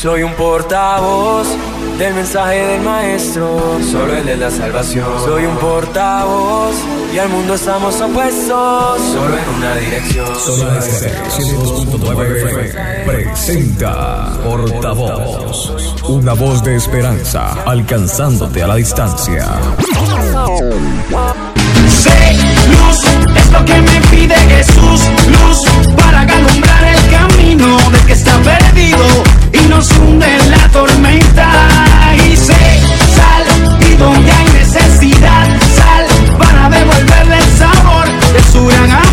Soy un portavoz del mensaje del maestro, solo el de la salvación. Soy un portavoz y al mundo estamos opuestos, solo en una dirección. Solo este 102.9 presenta Portavoz, una voz de esperanza alcanzándote a la distancia. Sé luz, es lo que me pide Jesús, luz para alumbrar el camino del que está perdido nos hunde la tormenta. Y sé sal y donde hay necesidad, sal para devolverle el sabor de su gran amor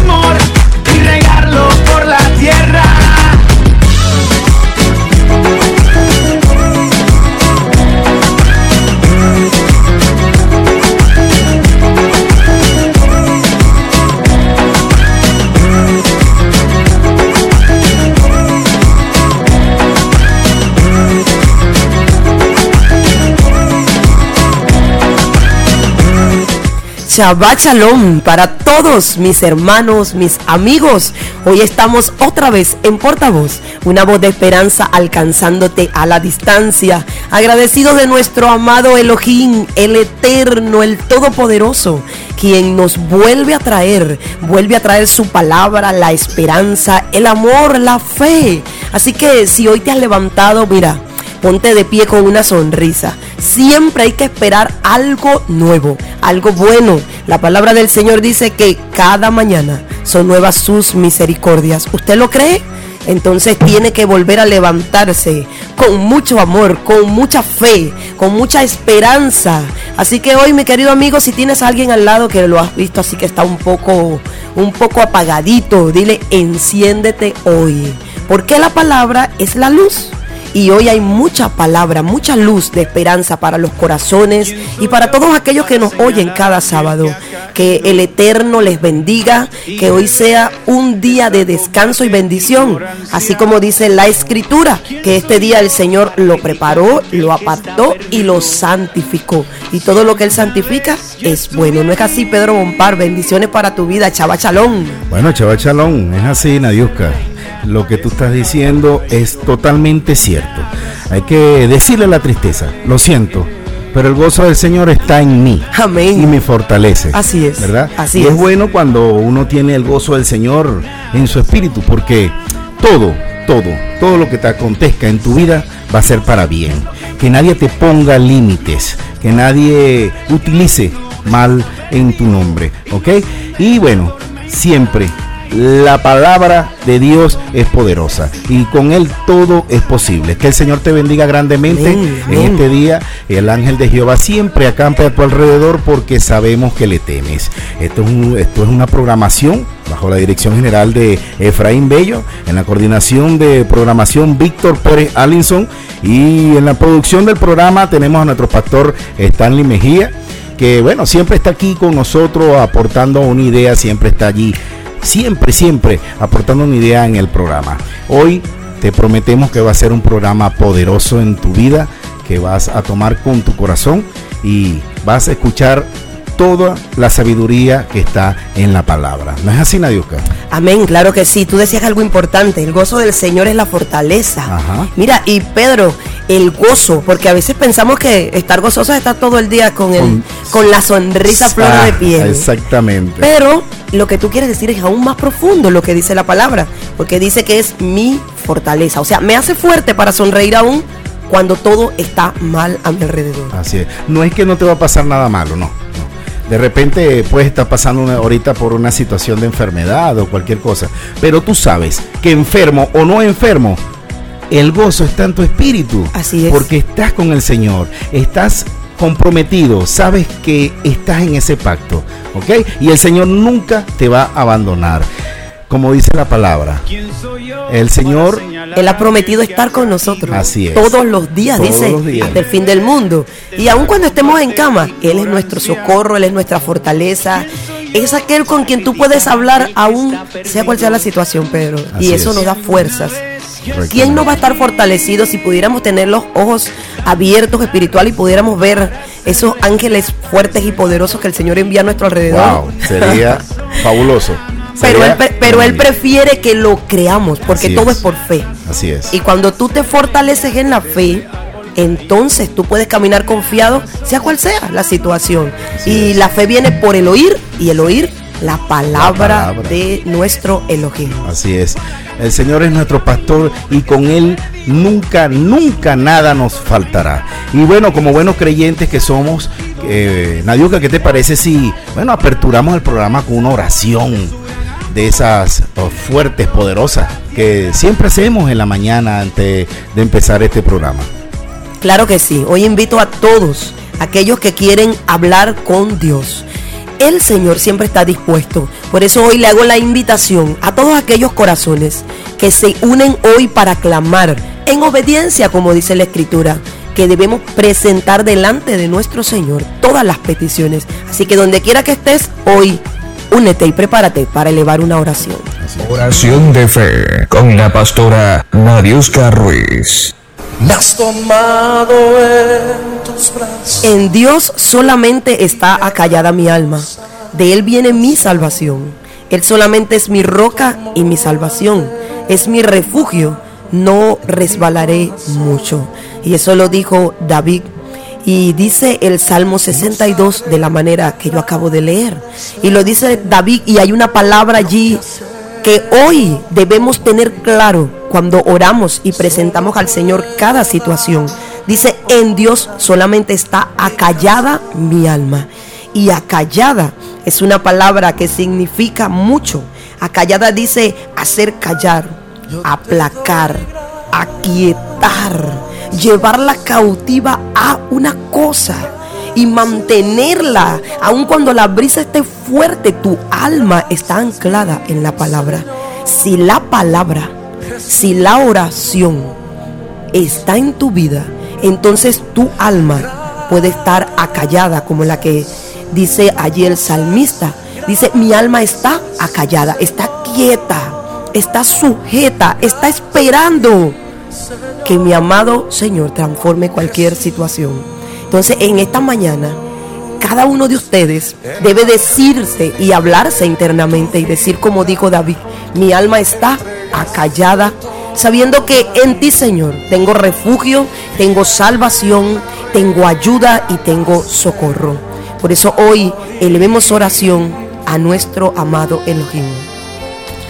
Shabbat Shalom para todos mis hermanos, mis amigos. Hoy estamos otra vez en Portavoz, una voz de esperanza alcanzándote a la distancia. Agradecido de nuestro amado Elohim, el eterno, el todopoderoso, quien nos vuelve a traer, vuelve a traer su palabra, la esperanza, el amor, la fe. Así que si hoy te has levantado, mira, ponte de pie con una sonrisa. Siempre hay que esperar algo nuevo, algo bueno. La palabra del Señor dice que cada mañana son nuevas sus misericordias. ¿Usted lo cree? Entonces tiene que volver a levantarse con mucho amor, con mucha fe, con mucha esperanza. Así que hoy, mi querido amigo, si tienes a alguien al lado que lo has visto así que está un poco, un poco apagadito, dile, enciéndete hoy. Porque la palabra es la luz. Y hoy hay mucha palabra, mucha luz de esperanza para los corazones y para todos aquellos que nos oyen cada sábado. Que el Eterno les bendiga, que hoy sea un día de descanso y bendición. Así como dice la Escritura, que este día el Señor lo preparó, lo apartó y lo santificó. Y todo lo que Él santifica es bueno. ¿No es así, Pedro Bompar? Bendiciones para tu vida, Chava Chalón. Bueno, Chava Chalón, es así, Nadiuska lo que tú estás diciendo es totalmente cierto. Hay que decirle la tristeza, lo siento, pero el gozo del Señor está en mí. Amén. Y me fortalece. Así es. ¿Verdad? Así y es. es. bueno cuando uno tiene el gozo del Señor en su espíritu, porque todo, todo, todo lo que te acontezca en tu vida va a ser para bien. Que nadie te ponga límites, que nadie utilice mal en tu nombre, ¿ok? Y bueno, siempre la palabra de Dios es poderosa y con él todo es posible. Que el Señor te bendiga grandemente en este día. El ángel de Jehová siempre acampe a tu alrededor porque sabemos que le temes. Esto es, un- esto es una programación bajo la dirección general de Efraín Bello, en la coordinación de programación Víctor Pérez Allinson y en la producción del programa tenemos a nuestro pastor Stanley Mejía que bueno, siempre está aquí con nosotros aportando una idea, siempre está allí, siempre, siempre aportando una idea en el programa. Hoy te prometemos que va a ser un programa poderoso en tu vida, que vas a tomar con tu corazón y vas a escuchar toda la sabiduría que está en la palabra. ¿No es así, Nadiuska? Amén, claro que sí. Tú decías algo importante. El gozo del Señor es la fortaleza. Ajá. Mira, y Pedro, el gozo, porque a veces pensamos que estar gozoso es estar todo el día con, el, Con- con la sonrisa flor Ah, de piel. Exactamente. Pero lo que tú quieres decir es aún más profundo lo que dice la palabra, porque dice que es mi fortaleza. O sea, me hace fuerte para sonreír aún cuando todo está mal a mi alrededor. Así es. No es que no te va a pasar nada malo, no. no. De repente puedes estar pasando una- ahorita por una situación de enfermedad o cualquier cosa. Pero tú sabes que enfermo o no enfermo, el gozo está en tu espíritu. Así es. Porque estás con el Señor. Estás comprometido. Sabes que estás en ese pacto. ¿Ok? Y el Señor nunca te va a abandonar. Como dice la palabra. El Señor Él ha prometido estar con nosotros Así es. todos los días, Todos dice, los días. hasta el fin del mundo. Y aun cuando estemos en cama, Él es nuestro socorro, Él es nuestra fortaleza. Es aquel con quien tú puedes hablar aún, sea cual sea la situación, Pedro. Así y eso es. nos da fuerzas. ¿Quién no va a estar fortalecido si pudiéramos tener los ojos abiertos espiritual y pudiéramos ver esos ángeles fuertes y poderosos que el Señor envía a nuestro alrededor? Wow, sería fabuloso. Pero él, pero él prefiere que lo creamos, porque Así todo es. es por fe. Así es. Y cuando tú te fortaleces en la fe, entonces tú puedes caminar confiado, sea cual sea la situación. Así y es. la fe viene por el oír y el oír la palabra, La palabra. de nuestro Elohim. Así es. El Señor es nuestro pastor y con Él nunca, nunca nada nos faltará. Y bueno, como buenos creyentes que somos, eh, Nadiuca, ¿qué te parece si, bueno, aperturamos el programa con una oración de esas oh, fuertes, poderosas, que siempre hacemos en la mañana antes de empezar este programa? Claro que sí. Hoy invito a todos aquellos que quieren hablar con Dios. El Señor siempre está dispuesto. Por eso hoy le hago la invitación a todos aquellos corazones que se unen hoy para clamar en obediencia, como dice la Escritura, que debemos presentar delante de nuestro Señor todas las peticiones. Así que donde quiera que estés hoy, únete y prepárate para elevar una oración. Oración de fe con la pastora Nadiuska Ruiz. Me has tomado en tus brazos. En Dios solamente está acallada mi alma. De Él viene mi salvación. Él solamente es mi roca y mi salvación. Es mi refugio. No resbalaré mucho. Y eso lo dijo David. Y dice el Salmo 62 de la manera que yo acabo de leer. Y lo dice David y hay una palabra allí que hoy debemos tener claro cuando oramos y presentamos al Señor cada situación. Dice, en Dios solamente está acallada mi alma. Y acallada es una palabra que significa mucho. Acallada dice hacer callar, aplacar, aquietar, llevarla cautiva a una cosa y mantenerla, aun cuando la brisa esté fuerte, tu alma está anclada en la palabra. Si la palabra, si la oración está en tu vida, entonces tu alma puede estar acallada, como la que dice allí el salmista. Dice, mi alma está acallada, está quieta, está sujeta, está esperando que mi amado Señor transforme cualquier situación. Entonces, en esta mañana, cada uno de ustedes debe decirse y hablarse internamente y decir como dijo David, mi alma está acallada, sabiendo que en ti, Señor, tengo refugio, tengo salvación, tengo ayuda y tengo socorro. Por eso hoy elevemos oración a nuestro amado Elohim.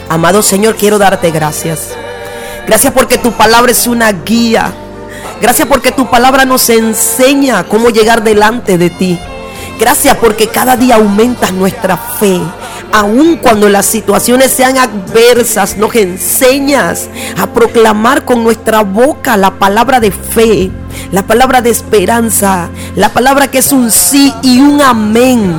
Amado Señor, quiero darte gracias. Gracias porque tu palabra es una guía. Gracias porque tu palabra nos enseña cómo llegar delante de ti. Gracias porque cada día aumentas nuestra fe. Aun cuando las situaciones sean adversas, nos enseñas a proclamar con nuestra boca la palabra de fe, la palabra de esperanza, la palabra que es un sí y un amén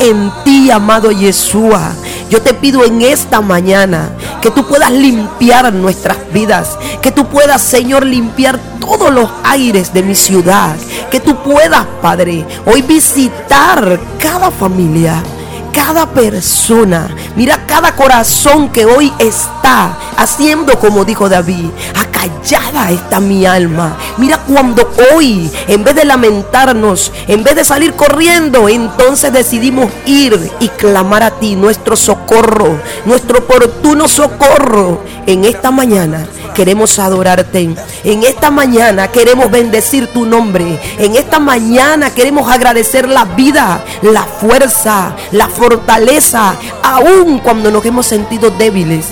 en ti, amado Yeshua. Yo te pido en esta mañana que tú puedas limpiar nuestras vidas, que tú puedas, Señor, limpiar todos los aires de mi ciudad, que tú puedas, Padre, hoy visitar cada familia cada persona, mira cada corazón que hoy está haciendo como dijo David, acallada está mi alma. Mira cuando hoy, en vez de lamentarnos, en vez de salir corriendo, entonces decidimos ir y clamar a ti nuestro socorro, nuestro oportuno socorro en esta mañana. Queremos adorarte. En esta mañana queremos bendecir tu nombre. En esta mañana queremos agradecer la vida, la fuerza, la fortaleza, aun cuando nos hemos sentido débiles.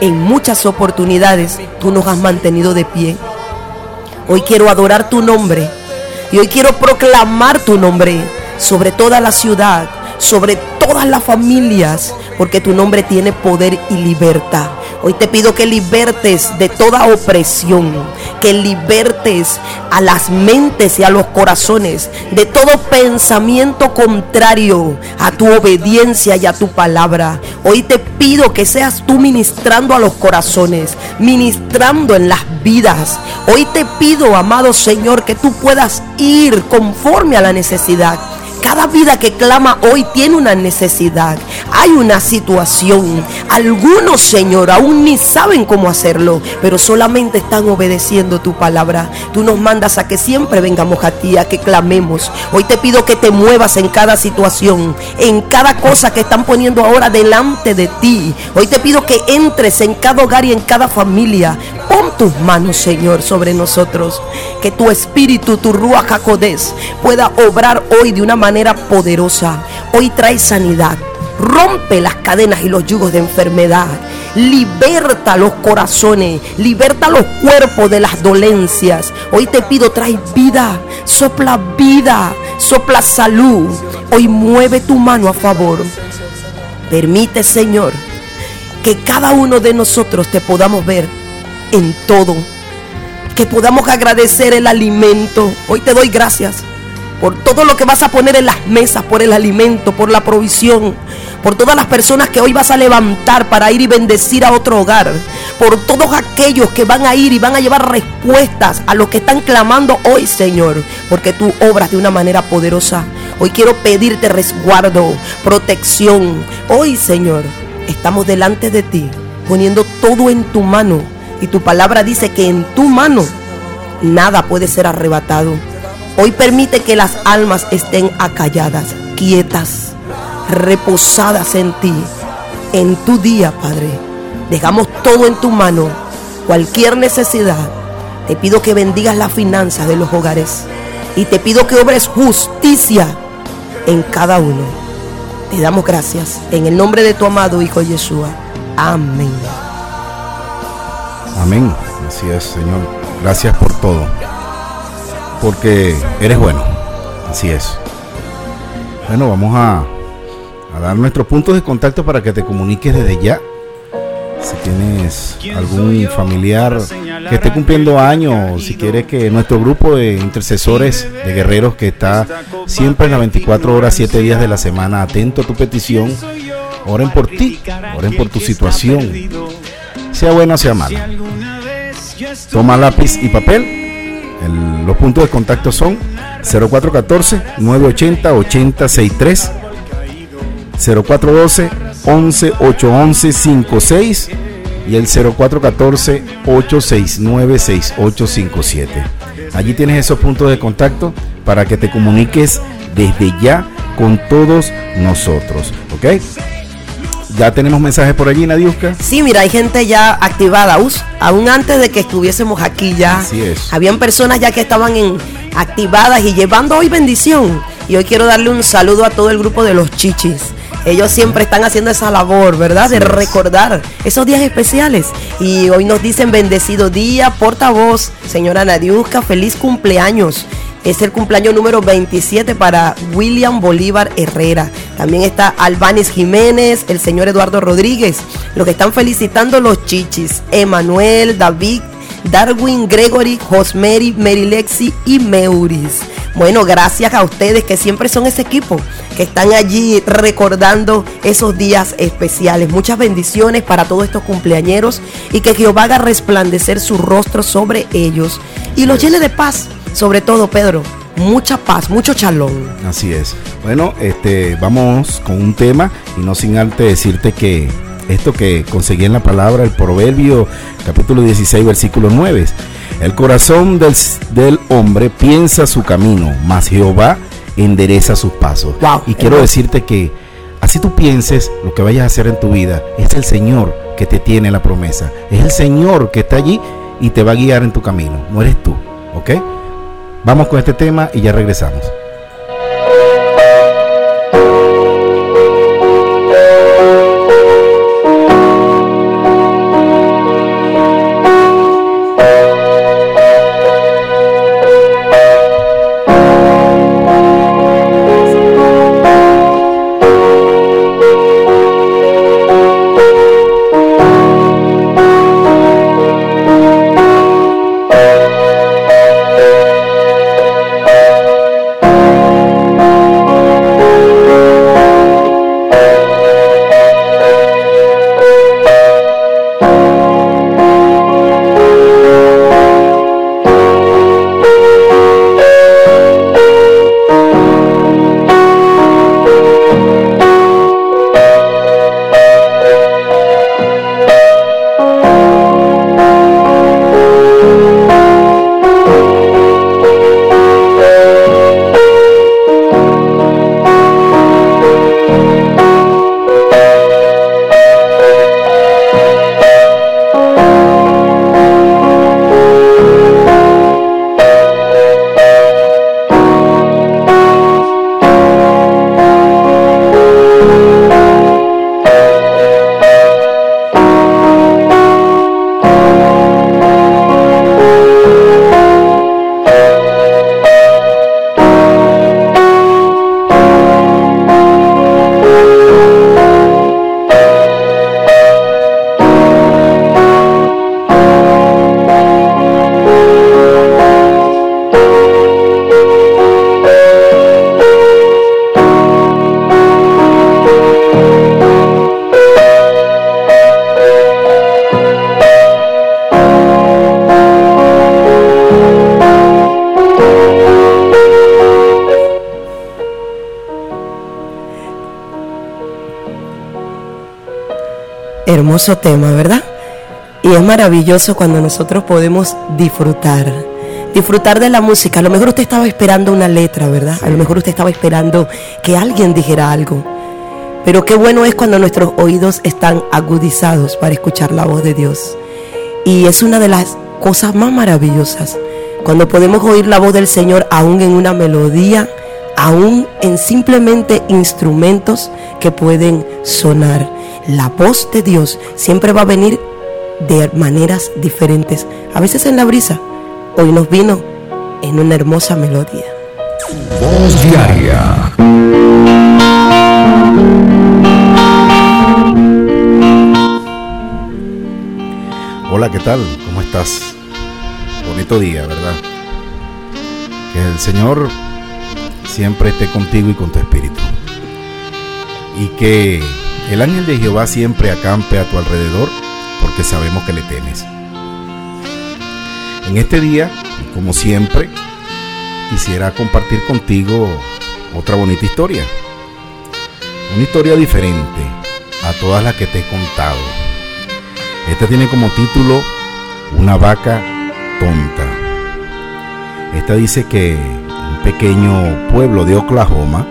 En muchas oportunidades tú nos has mantenido de pie. Hoy quiero adorar tu nombre y hoy quiero proclamar tu nombre sobre toda la ciudad, sobre todas las familias, porque tu nombre tiene poder y libertad. Hoy te pido que libertes de toda opresión, que libertes a las mentes y a los corazones de todo pensamiento contrario a tu obediencia y a tu palabra. Hoy te pido que seas tú ministrando a los corazones, ministrando en las vidas. Hoy te pido, amado Señor, que tú puedas ir conforme a la necesidad. Cada vida que clama hoy tiene una necesidad. hay una situación. Algunos, Señor, aún ni saben cómo hacerlo, pero solamente están obedeciendo tu palabra. Tú nos mandas a que siempre vengamos a ti, a que clamemos. Hoy te pido que te muevas en cada situación, en cada cosa que están poniendo ahora delante de ti. Hoy te pido que entres en cada hogar y en cada familia. Pon tus manos, Señor, sobre nosotros. Que tu espíritu, tu Rúa Jacodés, pueda obrar hoy de una manera poderosa. Hoy trae sanidad. Rompe las cadenas y los yugos de enfermedad. Liberta los corazones. Liberta los cuerpos de las dolencias. Hoy te pido, trae vida. Sopla vida. Sopla salud. Hoy mueve tu mano a favor. Permite, Señor, que cada uno de nosotros te podamos ver en todo. Que podamos agradecer el alimento. Hoy te doy gracias por todo lo que vas a poner en las mesas, por el alimento, por la provisión, por todas las personas que hoy vas a levantar para ir y bendecir a otro hogar, por todos aquellos que van a ir y van a llevar respuestas a los que están clamando hoy, Señor, porque tú obras de una manera poderosa. Hoy quiero pedirte resguardo, protección. Hoy, Señor, estamos delante de ti, poniendo todo en tu mano. Y tu palabra dice que en tu mano nada puede ser arrebatado. Hoy permite que las almas estén acalladas, quietas, reposadas en ti, en tu día, Padre. Dejamos todo en tu mano, cualquier necesidad. Te pido que bendigas las finanzas de los hogares y te pido que obres justicia en cada uno. Te damos gracias en el nombre de tu amado Hijo Yeshua. Amén. Amén. Así es, Señor. Gracias por todo porque eres bueno. Así es. Bueno, vamos a, a dar nuestros puntos de contacto para que te comuniques desde ya. Si tienes algún familiar que esté cumpliendo años, si quieres que nuestro grupo de intercesores, de guerreros que está siempre en las 24 horas, 7 días de la semana, atento a tu petición, oren por ti, oren por tu situación, sea buena o sea mala. Toma lápiz y papel los puntos de contacto son 0414-980-8063, 0412-11-811-56 y el 0414-869-6857. Allí tienes esos puntos de contacto para que te comuniques desde ya con todos nosotros. ¿Ok? ¿Ya tenemos mensajes por allí, Nadiuska? Sí, mira, hay gente ya activada. Aún antes de que estuviésemos aquí ya. Así es. Habían personas ya que estaban en, activadas y llevando hoy bendición. Y hoy quiero darle un saludo a todo el grupo de los chichis. Ellos siempre están haciendo esa labor, ¿verdad? De recordar esos días especiales. Y hoy nos dicen bendecido día, portavoz, señora Nadiuska, feliz cumpleaños. Es el cumpleaños número 27 para William Bolívar Herrera. También está Albanis Jiménez, el señor Eduardo Rodríguez. Lo que están felicitando los chichis. Emanuel, David, Darwin, Gregory, Josmeri, Merilexi y Meuris. Bueno, gracias a ustedes que siempre son ese equipo que están allí recordando esos días especiales. Muchas bendiciones para todos estos cumpleañeros y que Jehová haga resplandecer su rostro sobre ellos y los llene de paz sobre todo, Pedro, mucha paz, mucho chalón. Así es. Bueno, este, vamos con un tema y no sin antes decirte que esto que conseguí en la palabra, el proverbio capítulo 16, versículo 9. El corazón del, del hombre piensa su camino, mas Jehová endereza sus pasos. y quiero decirte que así tú pienses lo que vayas a hacer en tu vida, es el Señor que te tiene la promesa. Es el Señor que está allí y te va a guiar en tu camino, no eres tú. ¿Ok? Vamos con este tema y ya regresamos. Hermoso tema, ¿verdad? Y es maravilloso cuando nosotros podemos disfrutar. Disfrutar de la música. A lo mejor usted estaba esperando una letra, ¿verdad? A lo mejor usted estaba esperando que alguien dijera algo. Pero qué bueno es cuando nuestros oídos están agudizados para escuchar la voz de Dios. Y es una de las cosas más maravillosas. Cuando podemos oír la voz del Señor aún en una melodía, aún en simplemente instrumentos que pueden sonar. La voz de Dios siempre va a venir de maneras diferentes. A veces en la brisa, hoy nos vino en una hermosa melodía. Voz diaria. Hola, ¿qué tal? ¿Cómo estás? Bonito día, ¿verdad? Que el Señor siempre esté contigo y con tu espíritu. Y que el ángel de Jehová siempre acampe a tu alrededor porque sabemos que le temes. En este día, como siempre, quisiera compartir contigo otra bonita historia. Una historia diferente a todas las que te he contado. Esta tiene como título Una vaca tonta. Esta dice que un pequeño pueblo de Oklahoma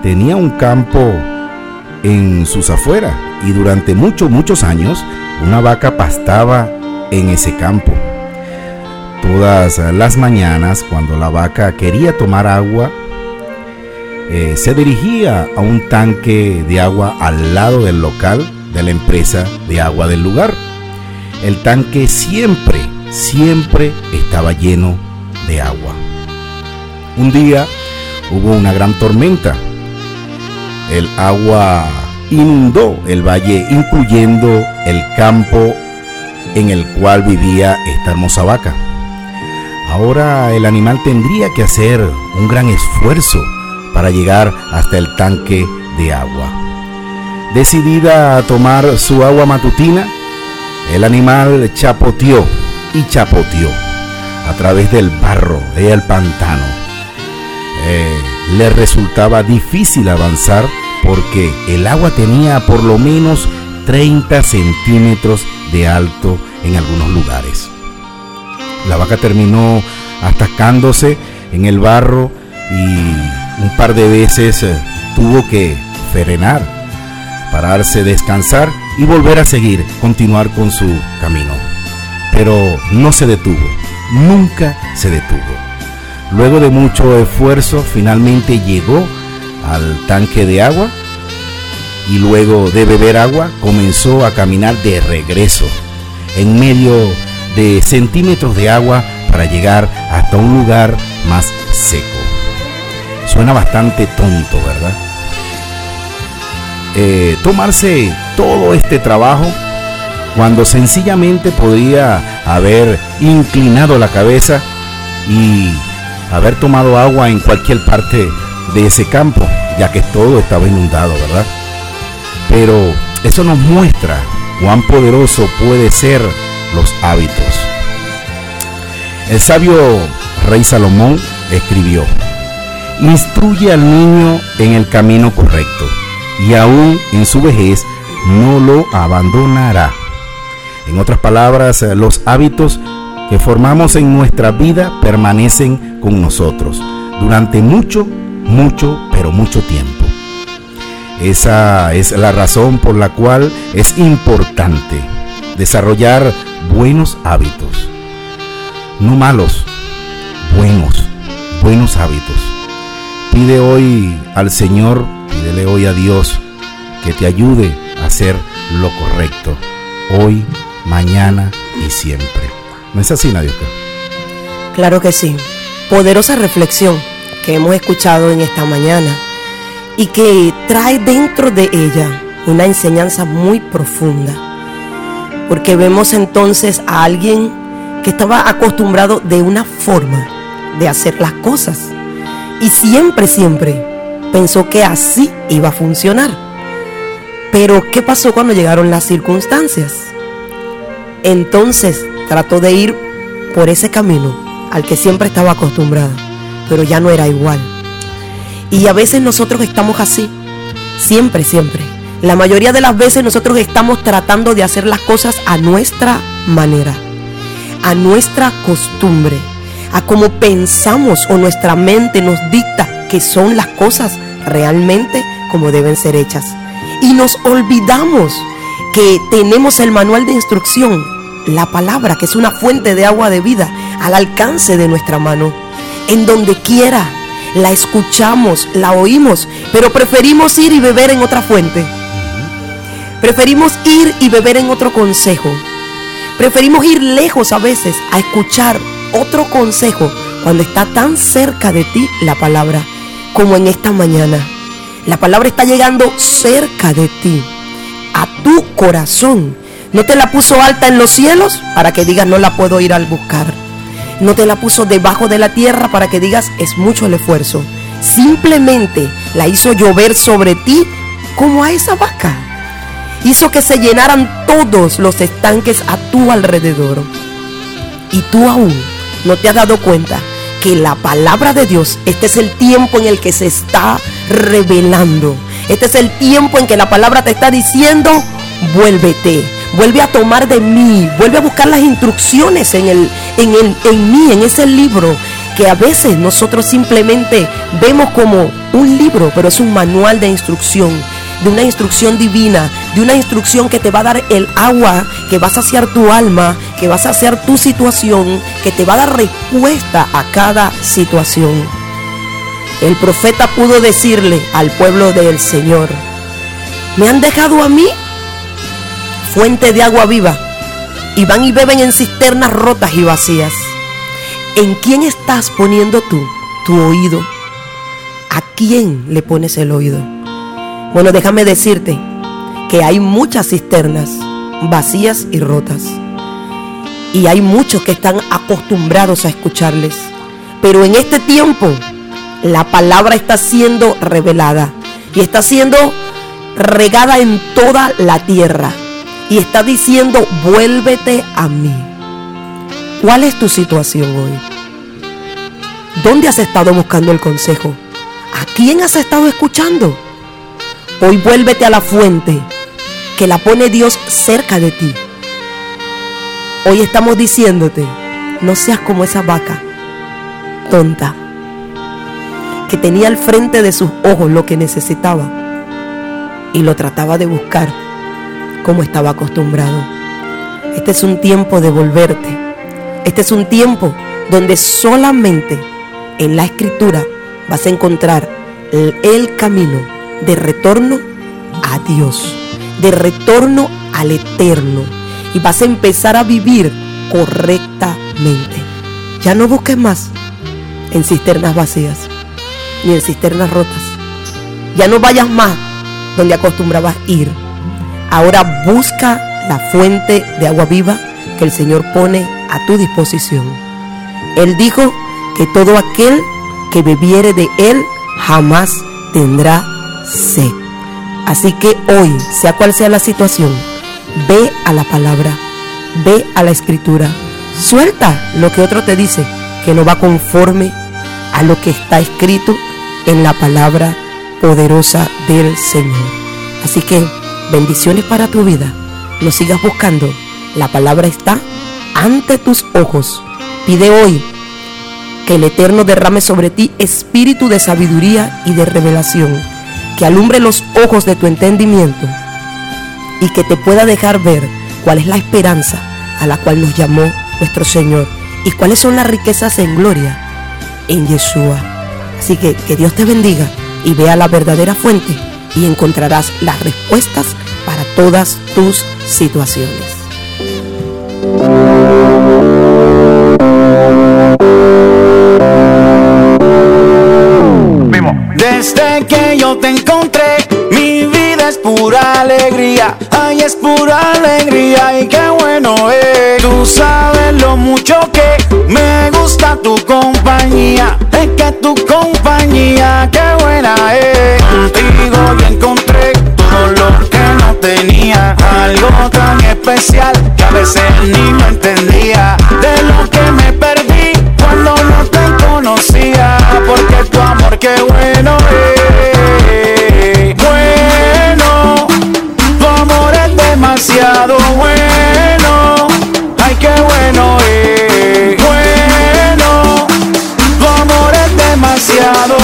tenía un campo en sus afueras y durante muchos, muchos años una vaca pastaba en ese campo. Todas las mañanas cuando la vaca quería tomar agua, eh, se dirigía a un tanque de agua al lado del local de la empresa de agua del lugar. El tanque siempre, siempre estaba lleno de agua. Un día hubo una gran tormenta. El agua inundó el valle, incluyendo el campo en el cual vivía esta hermosa vaca. Ahora el animal tendría que hacer un gran esfuerzo para llegar hasta el tanque de agua. Decidida a tomar su agua matutina, el animal chapoteó y chapoteó a través del barro del pantano. Eh, le resultaba difícil avanzar porque el agua tenía por lo menos 30 centímetros de alto en algunos lugares. La vaca terminó atacándose en el barro y un par de veces eh, tuvo que frenar, pararse, descansar y volver a seguir, continuar con su camino. Pero no se detuvo, nunca se detuvo. Luego de mucho esfuerzo, finalmente llegó al tanque de agua y luego de beber agua comenzó a caminar de regreso en medio de centímetros de agua para llegar hasta un lugar más seco. Suena bastante tonto, ¿verdad? Eh, tomarse todo este trabajo cuando sencillamente podría haber inclinado la cabeza y haber tomado agua en cualquier parte de ese campo, ya que todo estaba inundado, ¿verdad? Pero eso nos muestra cuán poderoso puede ser los hábitos. El sabio rey Salomón escribió, instruye al niño en el camino correcto y aún en su vejez no lo abandonará. En otras palabras, los hábitos que formamos en nuestra vida permanecen con nosotros durante mucho, mucho, pero mucho tiempo. Esa es la razón por la cual es importante desarrollar buenos hábitos. No malos, buenos, buenos hábitos. Pide hoy al Señor, pídele hoy a Dios que te ayude a hacer lo correcto. Hoy, mañana y siempre. ¿No es así, Nadioka? Claro que sí. Poderosa reflexión que hemos escuchado en esta mañana y que trae dentro de ella una enseñanza muy profunda. Porque vemos entonces a alguien que estaba acostumbrado de una forma de hacer las cosas y siempre, siempre pensó que así iba a funcionar. Pero ¿qué pasó cuando llegaron las circunstancias? Entonces trató de ir por ese camino al que siempre estaba acostumbrado, pero ya no era igual. Y a veces nosotros estamos así, siempre, siempre, La mayoría de las veces nosotros estamos tratando de hacer las cosas a nuestra manera, a nuestra costumbre, a cómo pensamos o nuestra mente nos dicta que son las cosas realmente como deben ser hechas. Y nos olvidamos que tenemos el manual de instrucción, la palabra, que es una fuente de agua de vida al alcance de nuestra mano, en donde quiera. La escuchamos, la oímos, pero preferimos ir y beber en otra fuente. Preferimos ir y beber en otro consejo. Preferimos ir lejos a veces a escuchar otro consejo cuando está tan cerca de ti la palabra como en esta mañana. La palabra está llegando cerca de ti, a tu corazón. No te la puso alta en los cielos para que digas no la puedo ir al buscar. No te la puso debajo de la tierra para que digas es mucho el esfuerzo. Simplemente la hizo llover sobre ti como a esa vaca. Hizo que se llenaran todos los estanques a tu alrededor. Y tú aún no te has dado cuenta que la palabra de Dios, este es el tiempo en el que se está revelando. Este es el tiempo en que la palabra te está diciendo, vuélvete, vuelve a tomar de mí, vuelve a buscar las instrucciones en, el, en, el, en mí, en ese libro que a veces nosotros simplemente vemos como un libro, pero es un manual de instrucción de una instrucción divina, de una instrucción que te va a dar el agua, que va a saciar tu alma, que va a saciar tu situación, que te va a dar respuesta a cada situación. El profeta pudo decirle al pueblo del Señor, me han dejado a mí fuente de agua viva y van y beben en cisternas rotas y vacías. ¿En quién estás poniendo tú tu oído? ¿A quién le pones el oído? Bueno, déjame decirte que hay muchas cisternas vacías y rotas. Y hay muchos que están acostumbrados a escucharles. Pero en este tiempo la palabra está siendo revelada y está siendo regada en toda la tierra. Y está diciendo, vuélvete a mí. ¿Cuál es tu situación hoy? ¿Dónde has estado buscando el consejo? ¿A quién has estado escuchando? Hoy vuélvete a la fuente que la pone Dios cerca de ti. Hoy estamos diciéndote, no seas como esa vaca tonta que tenía al frente de sus ojos lo que necesitaba y lo trataba de buscar como estaba acostumbrado. Este es un tiempo de volverte. Este es un tiempo donde solamente en la escritura vas a encontrar el, el camino de retorno a Dios, de retorno al eterno. Y vas a empezar a vivir correctamente. Ya no busques más en cisternas vacías, ni en cisternas rotas. Ya no vayas más donde acostumbrabas ir. Ahora busca la fuente de agua viva que el Señor pone a tu disposición. Él dijo que todo aquel que bebiere de Él jamás tendrá sé. Así que hoy, sea cual sea la situación, ve a la palabra, ve a la escritura, suelta lo que otro te dice que no va conforme a lo que está escrito en la palabra poderosa del Señor. Así que bendiciones para tu vida. No sigas buscando. La palabra está ante tus ojos. Pide hoy que el Eterno derrame sobre ti espíritu de sabiduría y de revelación que alumbre los ojos de tu entendimiento y que te pueda dejar ver cuál es la esperanza a la cual nos llamó nuestro Señor y cuáles son las riquezas en gloria en Yeshua. Así que que Dios te bendiga y vea la verdadera fuente y encontrarás las respuestas para todas tus situaciones. Desde que yo te encontré, mi vida es pura alegría. Es pura alegría y qué bueno es. Tú sabes lo mucho que me gusta tu compañía. Es que tu compañía, qué buena es. Contigo yo encontré todo lo que no tenía. Algo tan especial que a veces ni me entendía. De lo que me perdí cuando no te conocía. Porque tu amor, qué bueno demasiado bueno. Ay, qué bueno es. Bueno, tu amor es demasiado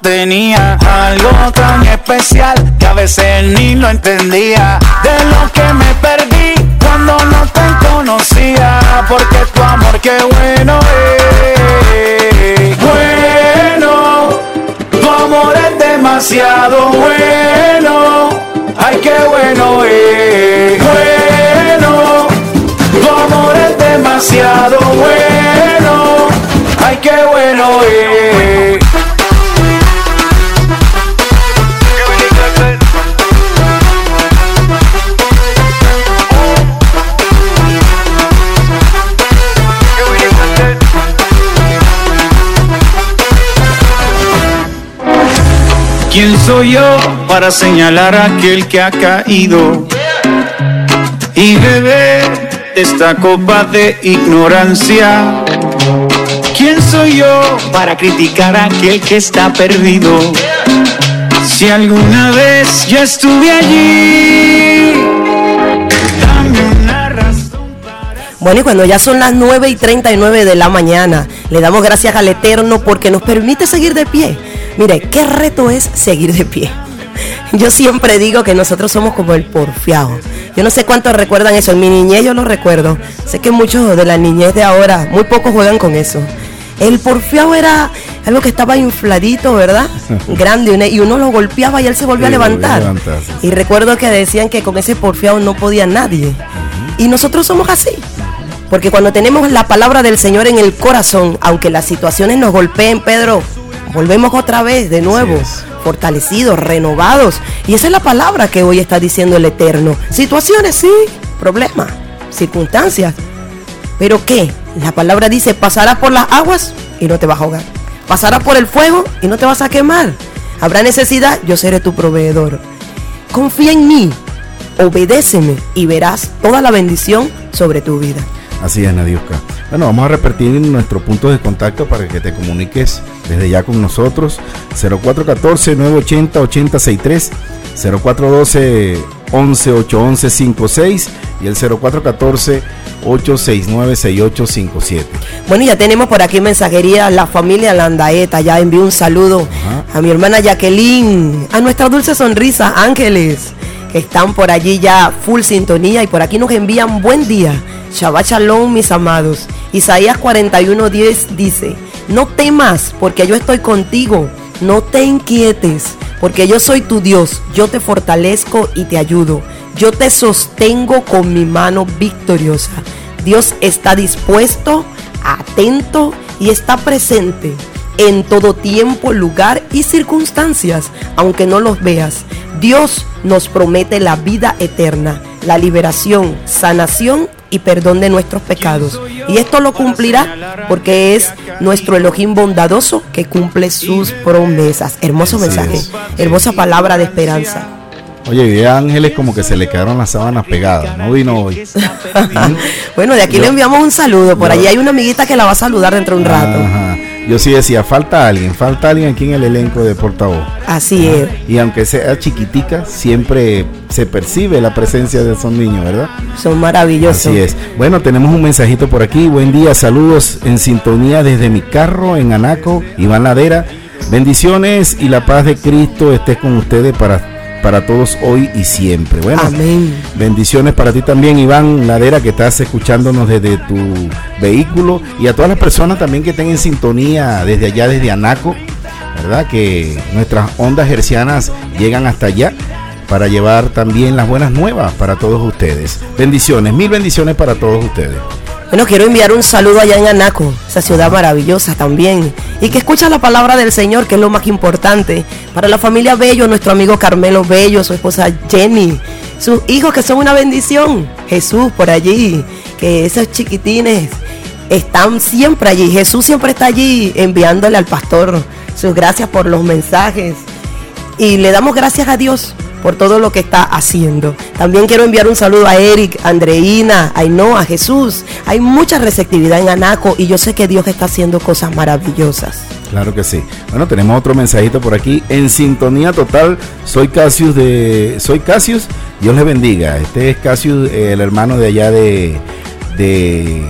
tenía. Algo tan especial que a veces ni lo entendía. De lo que me perdí cuando no te conocía. Porque tu amor, qué bueno es. Bueno, tu amor es demasiado bueno. Ay, qué bueno es. Bueno, tu amor es demasiado bueno. Ay, qué bueno es. ¿Quién soy yo para señalar a aquel que ha caído y beber esta copa de ignorancia? ¿Quién soy yo para criticar a aquel que está perdido? Si alguna vez yo estuve allí, dame una razón. Bueno, y cuando ya son las 9 y 39 de la mañana, le damos gracias al Eterno porque nos permite seguir de pie. Mire, qué reto es seguir de pie. Yo siempre digo que nosotros somos como el porfiado. Yo no sé cuántos recuerdan eso. En mi niñez yo lo recuerdo. Sé que muchos de la niñez de ahora, muy pocos juegan con eso. El porfiado era algo que estaba infladito, ¿verdad? Grande. Y uno lo golpeaba y él se volvía a Sí, volvía a levantar. sí. Y recuerdo que decían que con ese porfiado no podía nadie. Y nosotros somos así. Porque cuando tenemos la palabra del Señor en el corazón, aunque las situaciones nos golpeen, Pedro, volvemos otra vez de nuevo, fortalecidos, renovados. Y esa es la palabra que hoy está diciendo el Eterno. Situaciones, sí, problemas, circunstancias. Pero ¿qué? La palabra dice, pasarás por las aguas y no te vas a ahogar. Pasarás por el fuego y no te vas a quemar. Habrá necesidad, yo seré tu proveedor. Confía en mí, obedéceme y verás toda la bendición sobre tu vida. Así es, Nadiuska. Bueno, vamos a repetir nuestro punto de contacto para que te comuniques desde ya con nosotros. 0414-980-8063, 0412-11-811-56 y el 0414-869-6857. Bueno, ya tenemos por aquí mensajería la familia Landaeta. Ya envío un saludo a mi hermana Jacqueline, a nuestra dulce sonrisa Ángeles, que están por allí ya full sintonía y por aquí nos envían buen día. Shabbat Shalom, mis amados. Isaías 41:10 dice: No temas, porque yo estoy contigo. No te inquietes, porque yo soy tu Dios. Yo te fortalezco y te ayudo. Yo te sostengo con mi mano victoriosa. Dios está dispuesto, atento y está presente en todo tiempo, lugar y circunstancias, aunque no los veas. Dios nos promete la vida eterna, la liberación, sanación y perdón de nuestros pecados. Y esto lo cumplirá porque es nuestro Elohim bondadoso que cumple sus promesas. Hermoso Así mensaje, es. hermosa palabra de esperanza. Oye, vi a Ángeles como que se le quedaron las sábanas pegadas. No vino hoy. Bueno, de aquí Yo- le enviamos un saludo. Por yo- allí hay una amiguita que la va a saludar dentro de un rato. Ajá. Yo sí decía, falta alguien, falta alguien aquí en el elenco de portavoz. Así es. Y aunque sea chiquitica, siempre se percibe la presencia de esos niños, ¿verdad? Son maravillosos. Así es. Bueno, tenemos un mensajito por aquí. Buen día, saludos en sintonía desde mi carro en Anaco, Iván Ladera. Bendiciones y la paz de Cristo esté con ustedes para para todos hoy y siempre. Bueno, Amén. bendiciones para ti también, Iván Ladera, que estás escuchándonos desde tu vehículo y a todas las personas también que estén en sintonía desde allá, desde Anaco, ¿verdad? Que nuestras ondas hercianas llegan hasta allá para llevar también las buenas nuevas para todos ustedes. Bendiciones, mil bendiciones para todos ustedes. Bueno, quiero enviar un saludo allá en Anaco, esa ciudad maravillosa también. Y que escucha la palabra del Señor, que es lo más importante. Para la familia Bello, nuestro amigo Carmelo Bello, su esposa Jenny, sus hijos que son una bendición. Jesús por allí, que esos chiquitines están siempre allí. Jesús siempre está allí enviándole al pastor sus gracias por los mensajes. Y le damos gracias a Dios por todo lo que está haciendo. También quiero enviar un saludo a Eric, a Andreina, a Ainhoa, a Jesús. Hay mucha receptividad en Anaco y yo sé que Dios está haciendo cosas maravillosas. Claro que sí. Bueno, tenemos otro mensajito por aquí. En sintonía total, soy Casius de. Soy Casius, Dios le bendiga. Este es Casius, eh, el hermano de allá de. de.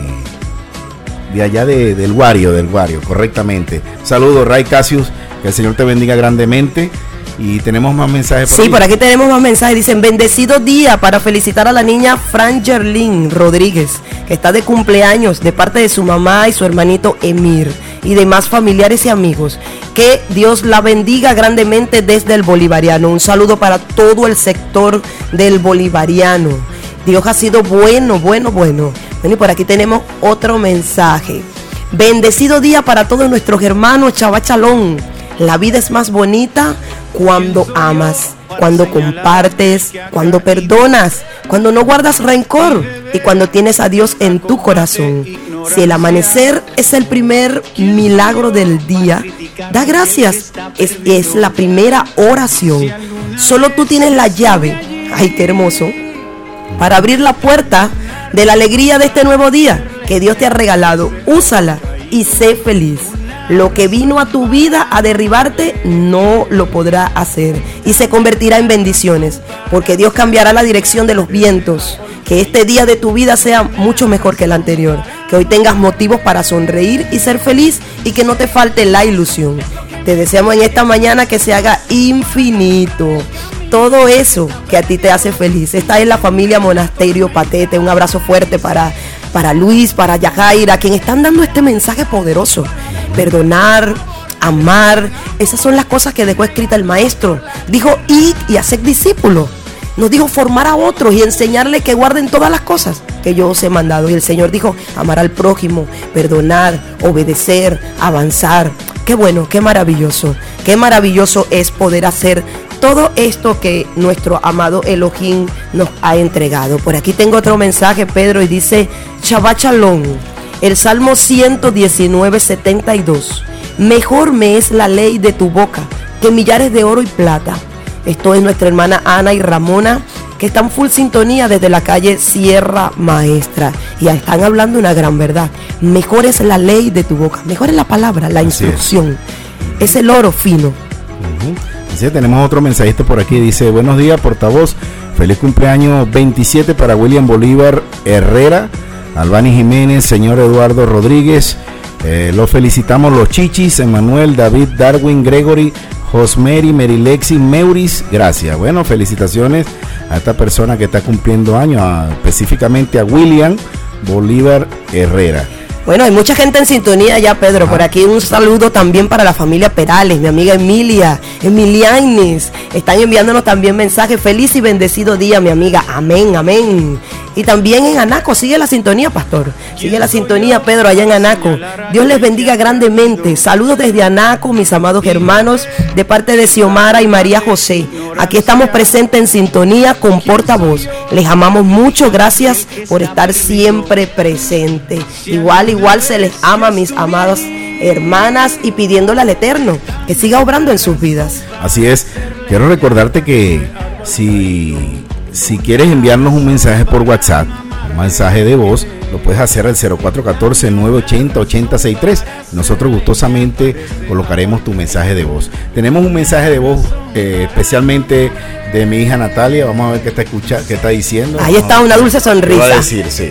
de allá de, del Guario, del Guario, correctamente. Saludos, Ray Casius, que el Señor te bendiga grandemente. Y tenemos más mensajes. Sí, por aquí tenemos más mensajes. Dicen, bendecido día para felicitar a la niña Fran Gerlin Rodríguez, que está de cumpleaños de parte de su mamá y su hermanito Emir y demás familiares y amigos. Que Dios la bendiga grandemente desde el bolivariano. Un saludo para todo el sector del bolivariano. Dios ha sido bueno, bueno, bueno. Bueno, y por aquí tenemos otro mensaje. Bendecido día para todos nuestros hermanos Chavachalón. La vida es más bonita cuando amas, cuando compartes, cuando perdonas, cuando no guardas rencor y cuando tienes a Dios en tu corazón. Si el amanecer es el primer milagro del día, da gracias. Es, la primera oración. Solo tú tienes la llave. Ay, qué hermoso. Para abrir la puerta de la alegría de este nuevo día que Dios te ha regalado. Úsala y sé feliz. Lo que vino a tu vida a derribarte no lo podrá hacer y se convertirá en bendiciones, porque Dios cambiará la dirección de los vientos. Que este día de tu vida sea mucho mejor que el anterior. Que hoy tengas motivos para sonreír y ser feliz y que no te falte la ilusión. Te deseamos en esta mañana que se haga infinito todo eso que a ti te hace feliz. Esta es la familia Monasterio Patete. Un abrazo fuerte para, para Luis, para Yajaira, quien están dando este mensaje poderoso. Perdonar, amar, esas son las cosas que dejó escrita el maestro. Dijo, id y hacer discípulos. Nos dijo formar a otros y enseñarle que guarden todas las cosas que yo os he mandado. Y el Señor dijo, amar al prójimo, perdonar, obedecer, avanzar. Qué bueno, qué maravilloso. Qué maravilloso es poder hacer todo esto que nuestro amado Elohim nos ha entregado. Por aquí tengo otro mensaje, Pedro, y dice, Shabbat Shalom, el Salmo 119, 72. Mejor me es la ley de tu boca que millares de oro y plata. Esto es nuestra hermana Ana y Ramona, que están full sintonía desde la calle Sierra Maestra. Y están hablando una gran verdad. Mejor es la ley de tu boca, mejor es la palabra, la Así instrucción. Es. el oro fino. Así es, tenemos otro mensajito por aquí. Dice, buenos días, portavoz. Feliz cumpleaños 27 para William Bolívar Herrera, Albani Jiménez, señor Eduardo Rodríguez. Eh, los felicitamos los chichis, Emanuel, David, Darwin, Gregory, Josmeri, Merilexi, Meuris. Gracias. Bueno, felicitaciones a esta persona que está cumpliendo años, específicamente a William Bolívar Herrera. Bueno, hay mucha gente en sintonía ya, Pedro. Por aquí un saludo también para la familia Perales, mi amiga Emilia, Emilianis. Están enviándonos también mensajes. Feliz y bendecido día, mi amiga. Amén, amén. Y también en Anaco, sigue la sintonía, pastor. Sigue la sintonía, Pedro, allá en Anaco. Dios les bendiga grandemente. Saludos desde Anaco, mis amados hermanos, de parte de Xiomara y María José. Aquí estamos presentes en sintonía con portavoz. Les amamos mucho, gracias por estar siempre presente. Igual, igual se les ama, mis amadas hermanas, y pidiéndole al Eterno que siga obrando en sus vidas. Así es. Quiero recordarte que si, si quieres enviarnos un mensaje por WhatsApp, un mensaje de voz, lo puedes hacer al 0414-980-8063. Nosotros gustosamente colocaremos tu mensaje de voz. Tenemos un mensaje de voz eh, especialmente de mi hija Natalia. Vamos a ver qué está, escucha, qué está diciendo. Ahí está una dulce ¿Qué va a sonrisa. decir? Sí.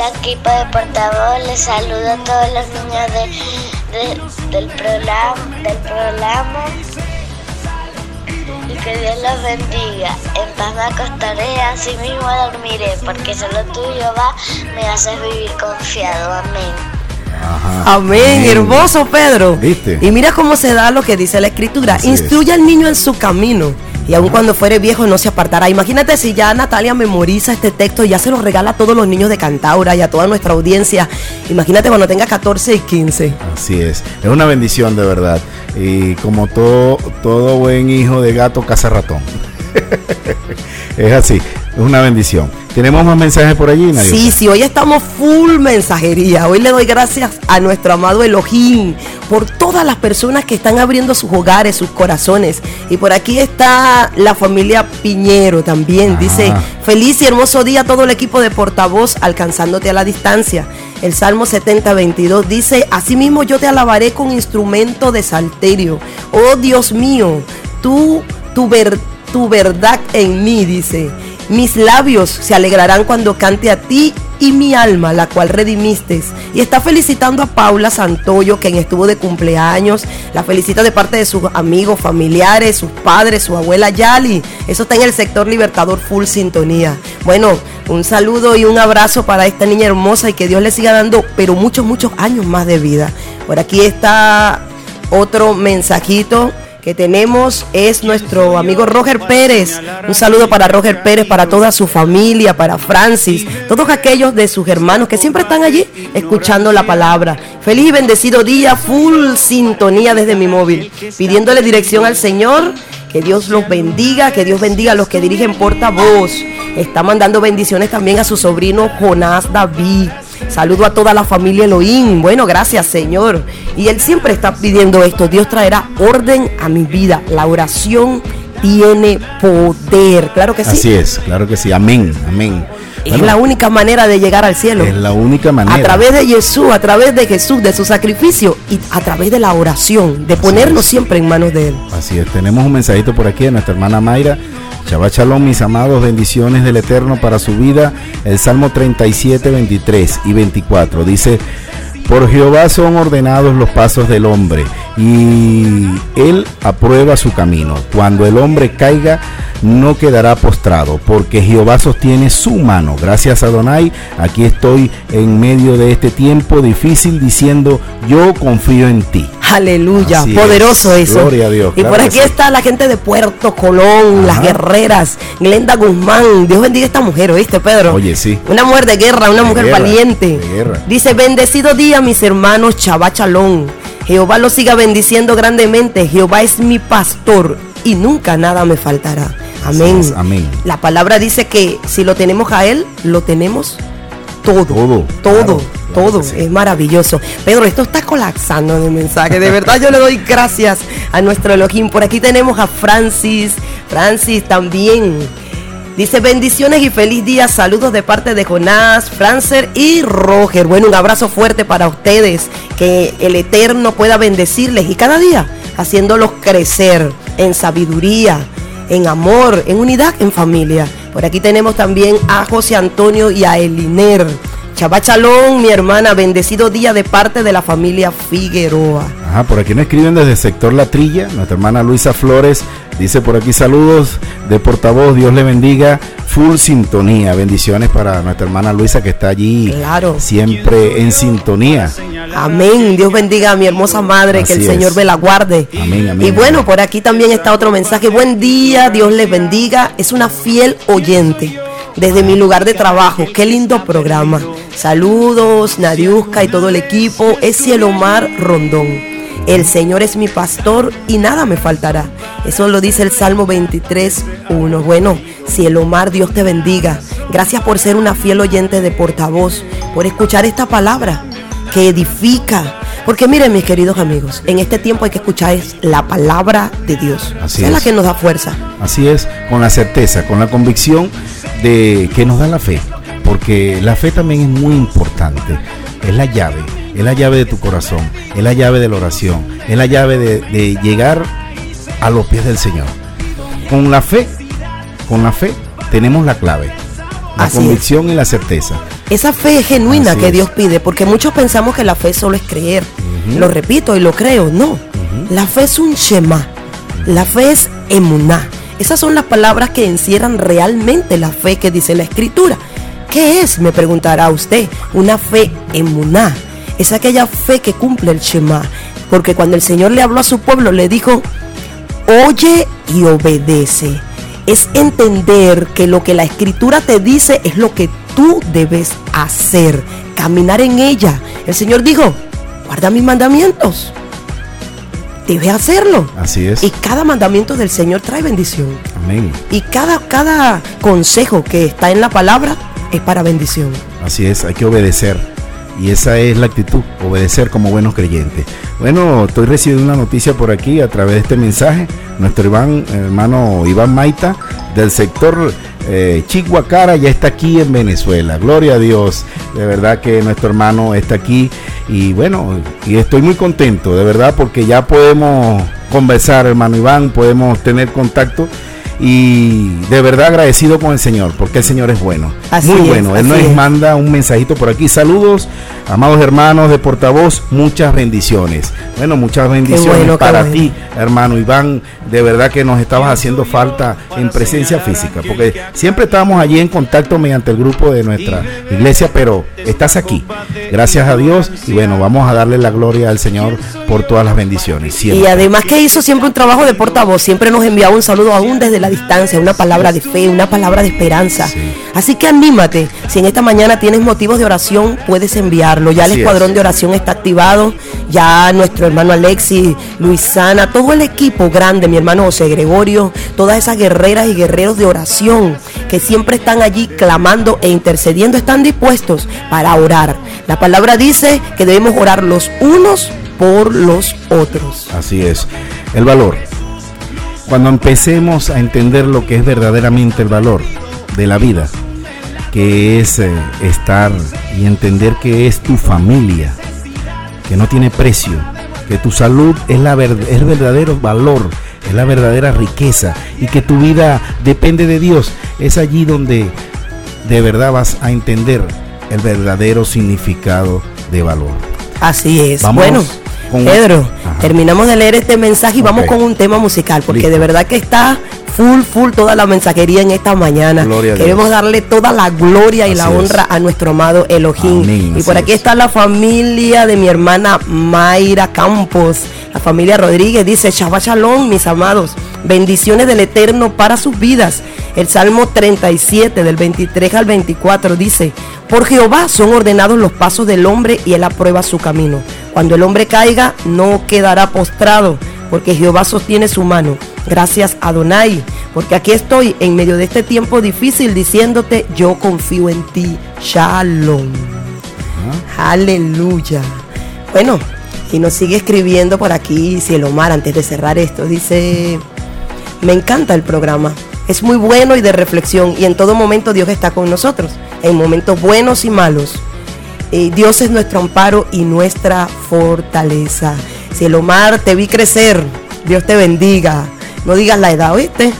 La equipo de portavoz les saluda a todos los niños de, de- del, programa, del programa y que Dios los bendiga. En paz me acostaré, así mismo dormiré, porque solo tú, Jehová, me haces vivir confiado. Amén. Ajá. Amén, hermoso Pedro. ¿Viste? Y mira cómo se da lo que dice la escritura. Así es. Instruye al niño en su camino. Y aun cuando fuere viejo no se apartará. Imagínate si ya Natalia memoriza este texto y ya se lo regala a todos los niños de Cantaura y a toda nuestra audiencia. Imagínate cuando tenga 14 y 15. Así es, es una bendición de verdad. Y como todo, todo buen hijo de gato caza ratón. es así, es una bendición. ¿Tenemos más mensajes por allí, Nadia? Sí, sí, hoy estamos full mensajería. Hoy le doy gracias a nuestro amado Elohim por todas las personas que están abriendo sus hogares, sus corazones. Y por aquí está la familia Piñero también. Ah. Dice, feliz y hermoso día a todo el equipo de portavoz alcanzándote a la distancia. El Salmo 70, 22 dice, asimismo yo te alabaré con instrumento de salterio. Oh Dios mío, tú, tu, ver- tu verdad en mí, dice. Mis labios se alegrarán cuando cante a ti y mi alma, la cual redimiste. Y está felicitando a Paula Santoyo, quien estuvo de cumpleaños. La felicita de parte de sus amigos, familiares, sus padres, su abuela Yali. Eso está en el sector Libertador Full Sintonía. Bueno, un saludo y un abrazo para esta niña hermosa y que Dios le siga dando, pero muchos, muchos años más de vida. Por aquí está otro mensajito que tenemos es nuestro amigo Roger Pérez. Un saludo para Roger Pérez, para toda su familia, para Francis, todos aquellos de sus hermanos que siempre están allí escuchando la palabra. Feliz y bendecido día, full sintonía desde mi móvil, pidiéndole dirección al Señor. Que Dios los bendiga, que Dios bendiga a los que dirigen portavoz. Está mandando bendiciones también a su sobrino Jonás David. Saludo a toda la familia Elohim. Bueno, gracias Señor. Y Él siempre está pidiendo esto. Dios traerá orden a mi vida. La oración tiene poder. Claro que sí. Así es, claro que sí. Amén, amén. Es Bueno, la única manera de llegar al cielo. es la única manera. A través de Jesús, a través de Jesús, de su sacrificio y a través de la oración, de ponernos siempre en manos de Él. Así es, tenemos un mensajito por aquí de nuestra hermana Mayra. Shabbat Shalom, mis amados, bendiciones del Eterno para su vida. El Salmo 37, 23 y 24 dice, por Jehová son ordenados los pasos del hombre y él aprueba su camino. Cuando el hombre caiga, no quedará postrado, porque Jehová sostiene su mano. Gracias a Donai, aquí estoy en medio de este tiempo difícil diciendo, yo confío en ti. Aleluya, Así poderoso es. eso. Gloria a Dios, Y claro por aquí sí. está la gente de Puerto Colón, las guerreras, Glenda Guzmán. Dios bendiga a esta mujer, ¿oíste, Pedro? Oye, sí. Una mujer de guerra, una De mujer guerra, valiente. de guerra. Dice, bendecido día, mis hermanos Chabachalón. Jehová los siga bendiciendo grandemente. Jehová es mi pastor y nunca nada me faltará. Amén. Amén. La palabra dice que si lo tenemos a Él, lo tenemos todo. Todo, Todo. claro, todo. sí. Es maravilloso. Pedro, esto está colapsando el mensaje. De verdad, yo le doy gracias a nuestro Elohim. Por aquí tenemos a Francis. Francis también. Dice bendiciones y feliz día. Saludos de parte de Jonás, Francer y Roger. Bueno, un abrazo fuerte para ustedes. Que el Eterno pueda bendecirles y cada día haciéndolos crecer en sabiduría, en amor, en unidad, en familia. Por aquí tenemos también a José Antonio y a Eliner. Shabbat Shalom, mi hermana, bendecido día de parte de la familia Figueroa. Ajá, por aquí nos escriben desde el sector La Trilla, nuestra hermana Luisa Flores dice por aquí saludos de portavoz, Dios le bendiga, full sintonía, bendiciones para nuestra hermana Luisa que está allí Claro. siempre en sintonía. Amén. Dios bendiga a mi hermosa madre, que el Señor me la guarde. Amén, amén, y bueno, amén. por aquí también está otro mensaje. Buen día, Dios les bendiga. Es una fiel oyente desde mi lugar de trabajo. Qué lindo programa. Saludos, Nadiuska y todo el equipo. Es Cielomar Rondón. El Señor es mi pastor y nada me faltará. Eso lo dice el Salmo 23, 1. Bueno, Cielomar, Dios te bendiga. Gracias por ser una fiel oyente de portavoz, por escuchar esta palabra que edifica. Porque miren, mis queridos amigos, en este tiempo hay que escuchar es la palabra de Dios. Así Esa es la es. que nos da fuerza. Así es, con la certeza, con la convicción de que nos da la fe, porque la fe también es muy importante, es la llave, es la llave de tu corazón, es la llave de la oración, es la llave de, de llegar a los pies del Señor. Con la fe, con la fe tenemos la clave, la Así convicción y la certeza. Esa fe genuina Así que es. Dios pide, porque muchos pensamos que la fe solo es creer. Lo repito y lo creo, no. La fe es un shema. La fe es emuná. Esas son las palabras que encierran realmente la fe que dice la Escritura. ¿Qué es? Me preguntará usted. Una fe emuná. Es aquella fe que cumple el Shema. Porque cuando el Señor le habló a su pueblo, le dijo, oye y obedece. Es entender que lo que la escritura te dice es lo que tú debes hacer, caminar en ella. El Señor dijo, guarda mis mandamientos. Debes hacerlo. Así es. Y cada mandamiento del Señor trae bendición. Amén. Y cada, cada consejo que está en la palabra es para bendición. Así es, hay que obedecer. Y esa es la actitud, obedecer como buenos creyentes. Bueno, estoy recibiendo una noticia por aquí a través de este mensaje. Nuestro hermano Iván Maita, del sector eh, ya está aquí en Venezuela. Gloria a Dios. De verdad que nuestro hermano está aquí. Y bueno, y estoy muy contento, de verdad, porque ya podemos conversar, hermano Iván, podemos tener contacto y de verdad agradecido con el Señor, porque el Señor es bueno. Así Muy es, bueno. Él nos es. manda un mensajito por aquí. Saludos, amados hermanos de portavoz, muchas bendiciones. Bueno, muchas bendiciones bueno, para bueno. ti, hermano Iván. De verdad que nos estabas haciendo falta en presencia física, porque siempre estábamos allí en contacto mediante el grupo de nuestra iglesia, pero estás aquí. Gracias a Dios y bueno, vamos a darle la gloria al Señor por todas las bendiciones. Y además que hizo siempre un trabajo de portavoz, siempre nos enviaba un saludo aún desde la distancia, una palabra de fe, una palabra de esperanza. Sí. Así que anímate, si en esta mañana tienes motivos de oración, puedes enviarlo. Ya el escuadrón es. de oración está activado, ya nuestro hermano Alexis, Luisana, todo el equipo grande, mi hermano José Gregorio, todas esas guerreras y guerreros de oración que siempre están allí clamando e intercediendo, están dispuestos para orar. La palabra dice que debemos orar los unos por los otros. Así es. El valor. Cuando empecemos a entender lo que es verdaderamente el valor de la vida, que es eh, estar y entender que es tu familia, que no tiene precio, que tu salud es, la ver- es el verdadero valor, es la verdadera riqueza y que tu vida depende de Dios, es allí donde de verdad vas a entender el verdadero significado de valor. Así es. Bueno, con- Pedro, Ajá. terminamos de leer este mensaje y vamos con un tema musical, porque Listo. de verdad que está full, full toda la mensajería en esta mañana. Gloria. Queremos darle toda la gloria y la es. honra a nuestro amado Elohim. Amén, y por así aquí es. está la familia de mi hermana Mayra Campos. La familia Rodríguez dice, Shabbat Shalom, mis amados. Bendiciones del Eterno para sus vidas. El Salmo 37 del 23 al 24 dice, por Jehová son ordenados los pasos del hombre y él aprueba su camino. Cuando el hombre caiga, no quedará postrado, porque Jehová sostiene su mano. Gracias Adonai, porque aquí estoy en medio de este tiempo difícil diciéndote, yo confío en ti. Shalom. Aleluya. Bueno, y nos sigue escribiendo por aquí Cielomar antes de cerrar esto. Dice, me encanta el programa. Es muy bueno y de reflexión y en todo momento Dios está con nosotros, en momentos buenos y malos. Eh, Dios es nuestro amparo y nuestra fortaleza. Cielomar, te vi crecer. Dios te bendiga. No digas la edad, ¿oíste?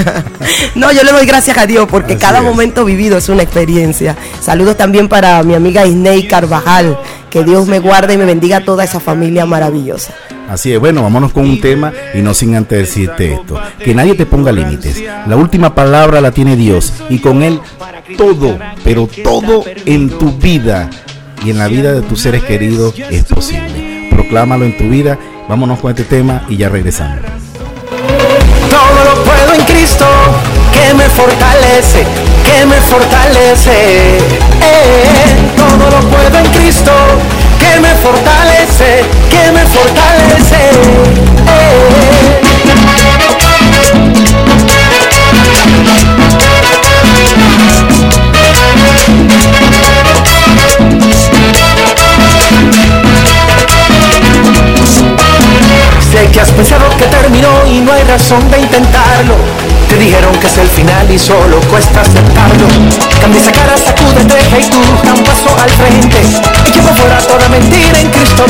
no, yo le doy gracias a Dios porque Así cada es. momento vivido es una experiencia. Saludos también para mi amiga Isnei Carvajal. Que Dios me guarde y me bendiga a toda esa familia maravillosa. Así es, bueno, vámonos con un tema y no sin antes decirte esto, que nadie te ponga límites. La última palabra la tiene Dios y con Él todo, pero todo en tu vida y en la vida de tus seres queridos es posible. Proclámalo en tu vida, vámonos con este tema y ya regresamos. Cristo que me fortalece, que me fortalece. Eh, todo lo puedo en Cristo que me fortalece, que me fortalece. Eh. Que has pensado que terminó y no hay razón de intentarlo. Te dijeron que es el final y solo cuesta aceptarlo. Cambia esa cara, sacúdete, hey tú, da un paso al frente. Y por fuera toda mentira, en Cristo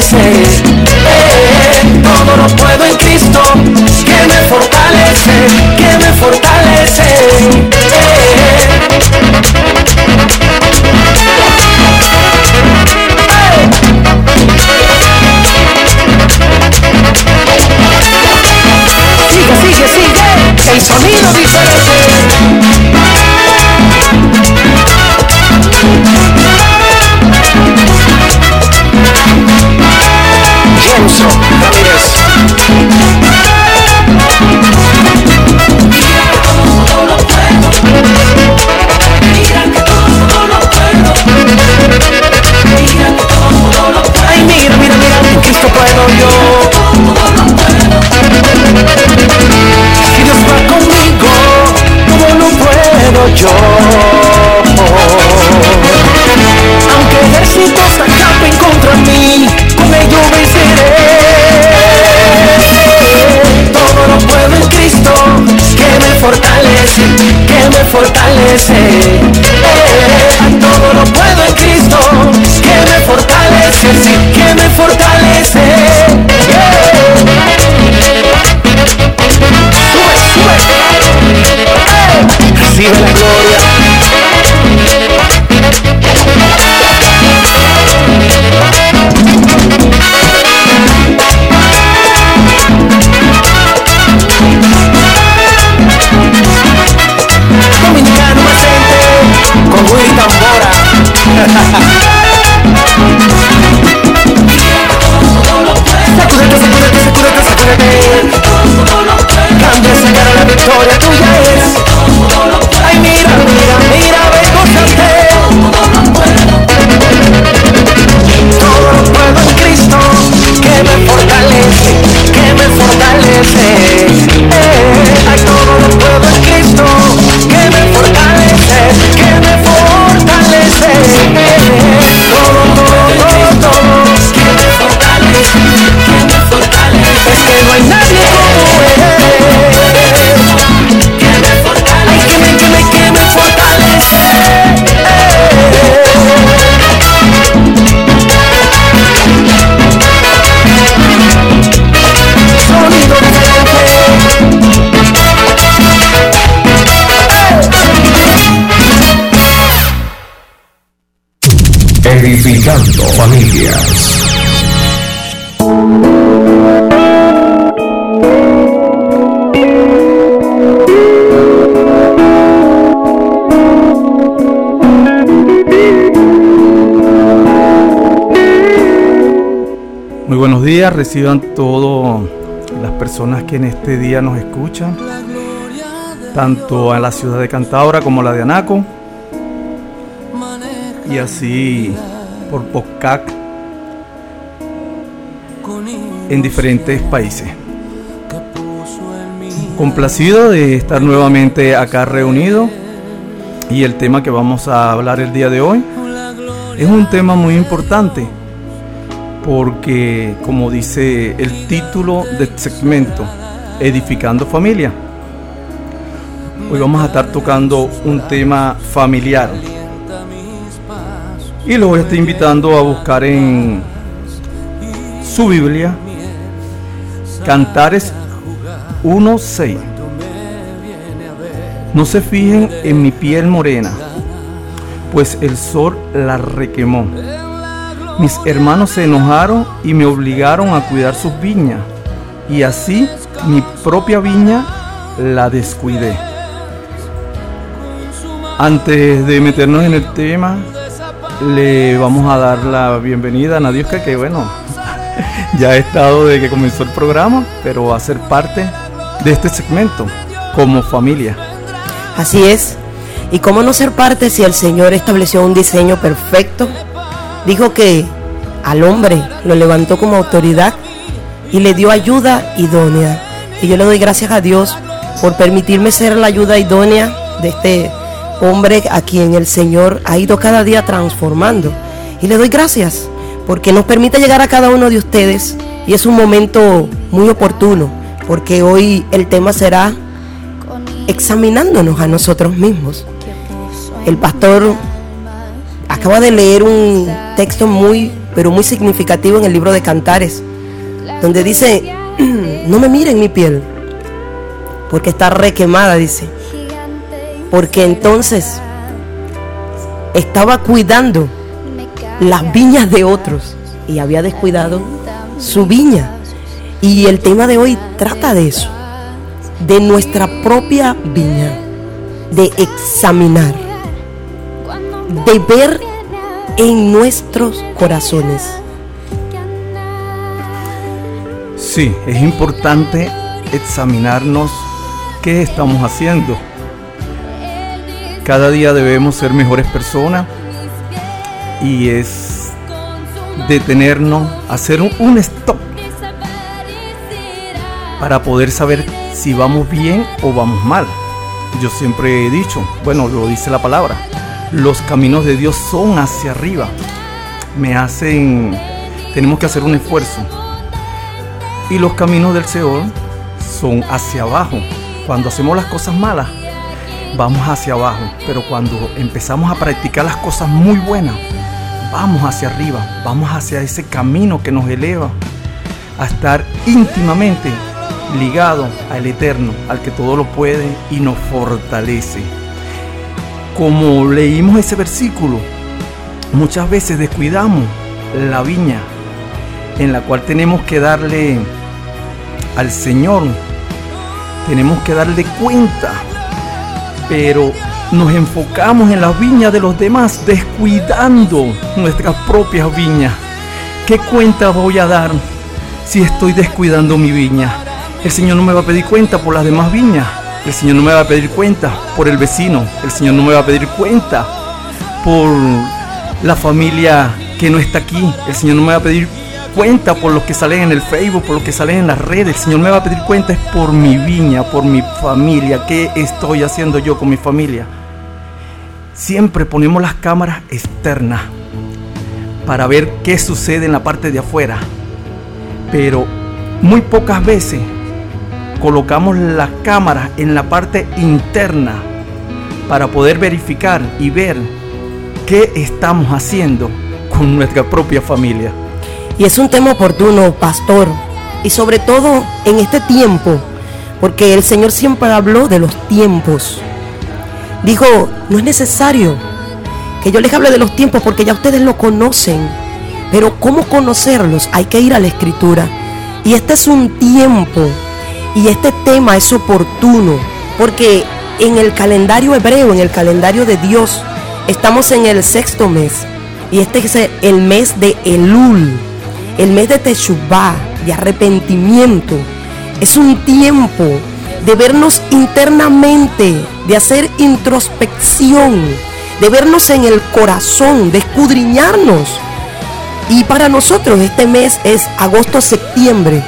fortalece. Eh, Edificando familias. Muy buenos días, reciban todas las personas que en este día nos escuchan, tanto a la ciudad de Cantabria como a la de Anaco, y así por POCAC en diferentes países. Complacido de estar nuevamente acá reunido y el tema que vamos a hablar el día de hoy es un tema muy importante porque como dice el título del segmento, Edificando Familia, hoy vamos a estar tocando un tema familiar. Y lo voy a estar invitando a buscar en su Biblia, Cantares 1.6. No se fijen en mi piel morena, pues el sol la requemó. Mis hermanos se enojaron y me obligaron a cuidar sus viñas, y así mi propia viña la descuidé. Antes de meternos en el tema, le vamos a dar la bienvenida a Nadiuska, que bueno, ya ha estado desde que comenzó el programa, pero va a ser parte de este segmento como familia. Así es. ¿Y cómo no ser parte si el Señor estableció un diseño perfecto? Dijo que al hombre lo levantó como autoridad y le dio ayuda idónea. Y yo le doy gracias a Dios por permitirme ser la ayuda idónea de este hombre a quien el Señor ha ido cada día transformando. Y le doy gracias porque nos permite llegar a cada uno de ustedes y es un momento muy oportuno porque hoy el tema será examinándonos a nosotros mismos. El pastor acaba de leer un texto muy, pero muy significativo en el libro de Cantares, donde dice, no me miren mi piel, porque está requemada, dice. Porque entonces estaba cuidando las viñas de otros y había descuidado su viña. Y el tema de hoy trata de eso, de nuestra propia viña, de examinar, de ver en nuestros corazones. Sí, es importante examinarnos qué estamos haciendo. Cada día debemos ser mejores personas y es detenernos, hacer un, stop para poder saber si vamos bien o vamos mal. Yo siempre he dicho, bueno, lo dice la palabra, los caminos de Dios son hacia arriba. Me hacen, tenemos que hacer un esfuerzo. Y los caminos del Señor son hacia abajo. Cuando hacemos las cosas malas, vamos hacia abajo. Pero cuando empezamos a practicar las cosas muy buenas, vamos hacia arriba. Vamos hacia ese camino que nos eleva a estar íntimamente ligado al Eterno, al que todo lo puede y nos fortalece. Como leímos ese versículo, muchas veces descuidamos la viña en la cual tenemos que darle al Señor, tenemos que darle cuenta, pero nos enfocamos en las viñas de los demás, descuidando nuestras propias viñas. ¿Qué cuenta voy a dar si estoy descuidando mi viña? El Señor no me va a pedir cuenta por las demás viñas. El Señor no me va a pedir cuenta por el vecino. El Señor no me va a pedir cuenta por la familia que no está aquí. El Señor no me va a pedir cuenta por los que salen en el Facebook, por los que salen en las redes. El Señor me va a pedir cuenta es por mi viña, por mi familia. ¿Qué estoy haciendo yo con mi familia? Siempre ponemos las cámaras externas para ver qué sucede en la parte de afuera. Pero muy pocas veces colocamos la cámara en la parte interna para poder verificar y ver qué estamos haciendo con nuestra propia familia. Y es un tema oportuno, pastor, y sobre todo en este tiempo, porque el Señor siempre habló de los tiempos. Dijo, no es necesario que yo les hable de los tiempos porque ya ustedes lo conocen, pero ¿cómo conocerlos? Hay que ir a la escritura. Y este es un tiempo y este tema es oportuno porque en el calendario hebreo, en el calendario de Dios, estamos en el sexto mes. Y este es el mes de Elul, el mes de Teshuvah, de arrepentimiento. Es un tiempo de vernos internamente, de hacer introspección, de vernos en el corazón, de escudriñarnos. Y para nosotros este mes es agosto-septiembre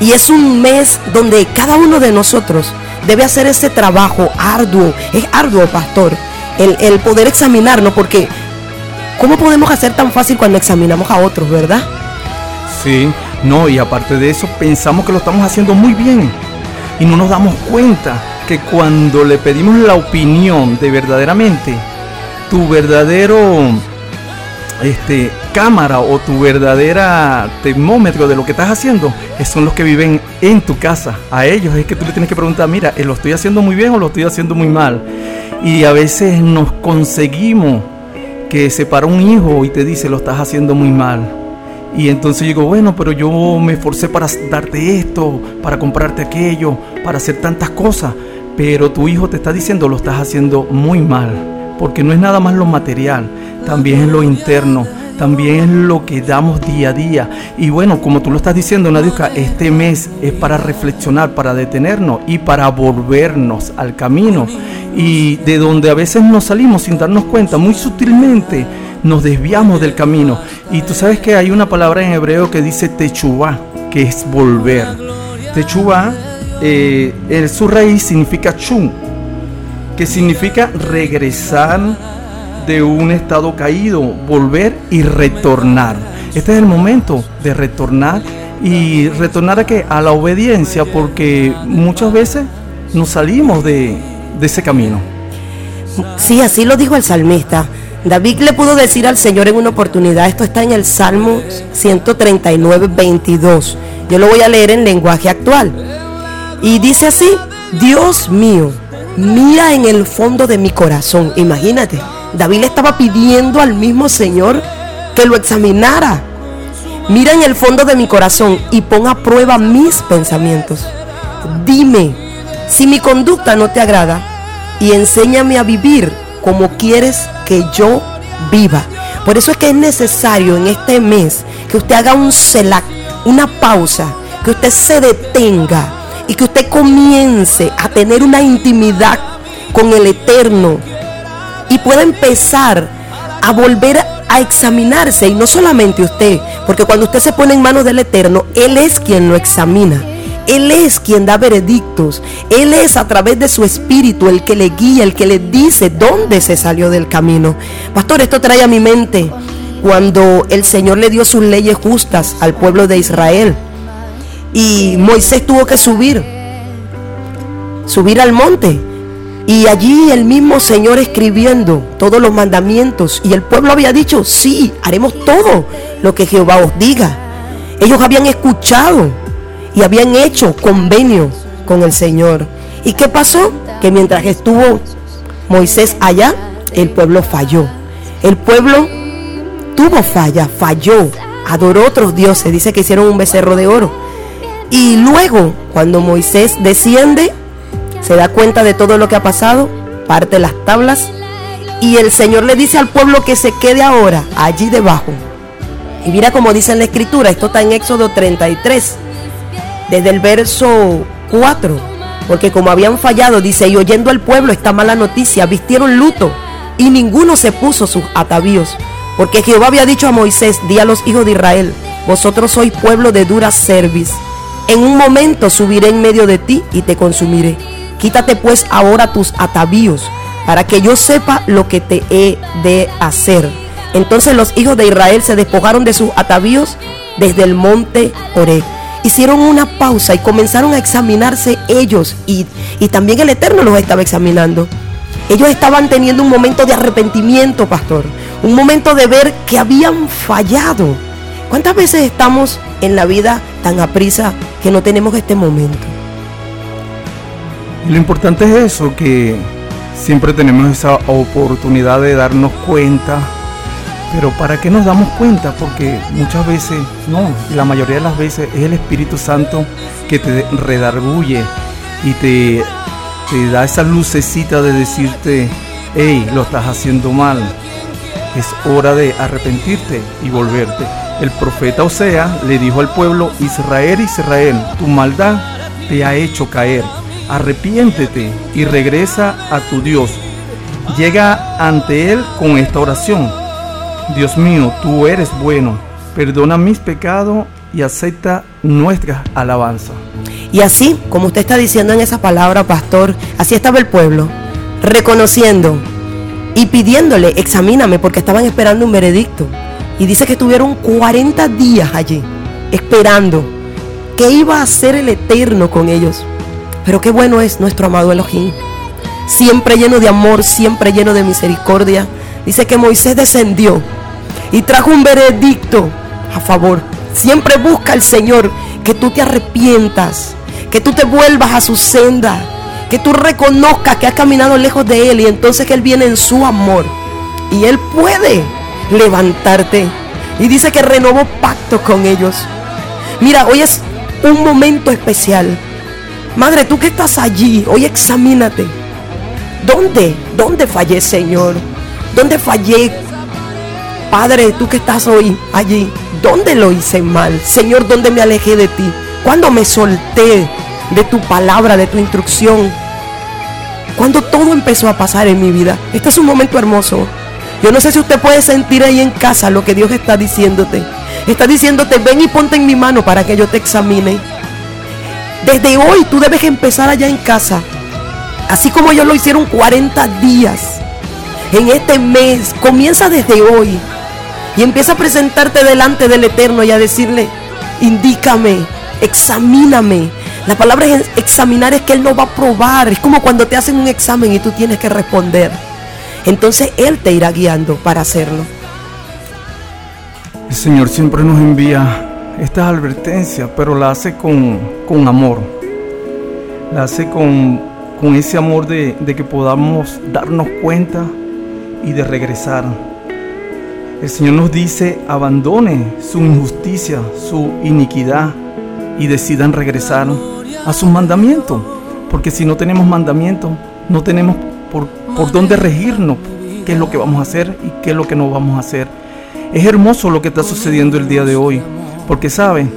y es un mes donde cada uno de nosotros debe hacer ese trabajo arduo. Es arduo, pastor, el, poder examinarnos, porque ¿cómo podemos hacer tan fácil cuando examinamos a otros, verdad? Sí, no, y aparte de eso, pensamos que lo estamos haciendo muy bien. Y no nos damos cuenta que cuando le pedimos la opinión de verdaderamente, tu verdadero este, cámara o tu verdadera termómetro de lo que estás haciendo son los que viven en tu casa. A ellos es que tú le tienes que preguntar, mira, ¿lo estoy haciendo muy bien o lo estoy haciendo muy mal? Y a veces nos conseguimos que se para un hijo y te dice, lo estás haciendo muy mal. Y entonces digo, bueno, pero yo me esforcé para darte esto, para comprarte aquello, para hacer tantas cosas. Pero tu hijo te está diciendo, lo estás haciendo muy mal. Porque no es nada más lo material, también es lo interno, también es lo que damos día a día. Y bueno, como tú lo estás diciendo, Nadiuska, este mes es para reflexionar, para detenernos y para volvernos al camino. Y de donde a veces nos salimos sin darnos cuenta, muy sutilmente nos desviamos del camino. Y tú sabes que hay una palabra en hebreo que dice techubá, que es volver. Techubá, eh, su raíz significa chum, que significa regresar de un estado caído, volver y retornar. Este es el momento de retornar y retornar a qué? A la obediencia, porque muchas veces nos salimos de, de ese camino. Sí, así lo dijo el salmista. David le pudo decir al Señor en una oportunidad, esto está en el Salmo 139, 22. Yo lo voy a leer en lenguaje actual. Y dice así, Dios mío, mira en el fondo de mi corazón. Imagínate, David estaba pidiendo al mismo Señor que lo examinara. Mira en el fondo de mi corazón y pon a prueba mis pensamientos. Dime si mi conducta no te agrada y enséñame a vivir como quieres que yo viva. Por eso es que es necesario en este mes que usted haga un celac, una pausa, que usted se detenga y que usted comience a tener una intimidad con el Eterno y pueda empezar a volver a examinarse y no solamente usted, porque cuando usted se pone en manos del Eterno, Él es quien lo examina. Él es quien da veredictos. Él es a través de su espíritu el que le guía, el que le dice dónde se salió del camino. Pastor, esto trae a mi mente cuando el Señor le dio sus leyes justas al pueblo de Israel. Y Moisés tuvo que subir, subir al monte. Y allí el mismo Señor escribiendo todos los mandamientos. Y el pueblo había dicho, sí, haremos todo lo que Jehová os diga. Ellos habían escuchado y habían hecho convenio con el Señor. ¿Y qué pasó? Que mientras estuvo Moisés allá, el pueblo falló. El pueblo tuvo falla, falló, adoró otros dioses, dice que hicieron un becerro de oro. Y luego, cuando Moisés desciende, se da cuenta de todo lo que ha pasado, parte las tablas y el Señor le dice al pueblo que se quede ahora allí debajo. Y mira como dice en la escritura, esto está en Éxodo 33, desde el verso 4, porque como habían fallado, dice, y oyendo al pueblo esta mala noticia, vistieron luto y ninguno se puso sus atavíos, porque Jehová había dicho a Moisés, di a los hijos de Israel, vosotros sois pueblo de dura cerviz, en un momento subiré en medio de ti y te consumiré. Quítate pues ahora tus atavíos, para que yo sepa lo que te he de hacer. Entonces los hijos de Israel se despojaron de sus atavíos desde el monte Oreg hicieron una pausa y comenzaron a examinarse ellos y, y también el Eterno los estaba examinando. Ellos estaban teniendo un momento de arrepentimiento, pastor. Un momento de ver que habían fallado. ¿Cuántas veces estamos en la vida tan aprisa que no tenemos este momento? Lo importante es eso, que siempre tenemos esa oportunidad de darnos cuenta pero ¿para qué nos damos cuenta? Porque muchas veces, no, la mayoría de las veces es el Espíritu Santo que te redarguye y te, te da esa lucecita de decirte, hey, lo estás haciendo mal. Es hora de arrepentirte y volverte. El profeta Osea le dijo al pueblo, Israel, Israel, tu maldad te ha hecho caer. Arrepiéntete y regresa a tu Dios. Llega ante Él con esta oración Dios mío, tú eres bueno, perdona mis pecados y acepta nuestra alabanza. Y así, como usted está diciendo en esa palabra, pastor, así estaba el pueblo, reconociendo y pidiéndole, examíname, porque estaban esperando un veredicto. Y dice que estuvieron 40 días allí, esperando que iba a hacer el eterno con ellos. Pero qué bueno es nuestro amado Elohim. Siempre lleno de amor, siempre lleno de misericordia. Dice que Moisés descendió y trajo un veredicto a favor. Siempre busca el Señor que tú te arrepientas, que tú te vuelvas a su senda, que tú reconozcas que has caminado lejos de Él y entonces que Él viene en su amor y Él puede levantarte. Y dice que renovó pacto con ellos. Mira, hoy es un momento especial. Madre, tú que estás allí, hoy examínate. ¿Dónde? ¿Dónde fallé, Señor? ¿Dónde fallé Padre, tú que estás hoy allí, ¿dónde lo hice mal? Señor, ¿dónde me alejé de ti? ¿Cuándo me solté de tu palabra, de tu instrucción? Cuando todo empezó a pasar en mi vida. Este es un momento hermoso. Yo no sé si usted puede sentir ahí en casa lo que Dios está diciéndote. Está diciéndote, ven y ponte en mi mano para que yo te examine. Desde hoy tú debes empezar allá en casa. Así como ellos lo hicieron 40 días en este mes, comienza desde hoy y empieza a presentarte delante del Eterno y a decirle, indícame, examíname. La palabra examinar es que Él no va a probar. Es como cuando te hacen un examen y tú tienes que responder. Entonces Él te irá guiando para hacerlo. El Señor siempre nos envía estas advertencias, pero la hace con, con amor. La hace con, con ese amor de, de que podamos darnos cuenta y de regresar. El Señor nos dice, abandone su injusticia, su iniquidad y decidan regresar a sus mandamientos. Porque si no tenemos mandamientos, no tenemos por, por dónde regirnos, qué es lo que vamos a hacer y qué es lo que no vamos a hacer. Es hermoso lo que está sucediendo el día de hoy, porque sabe,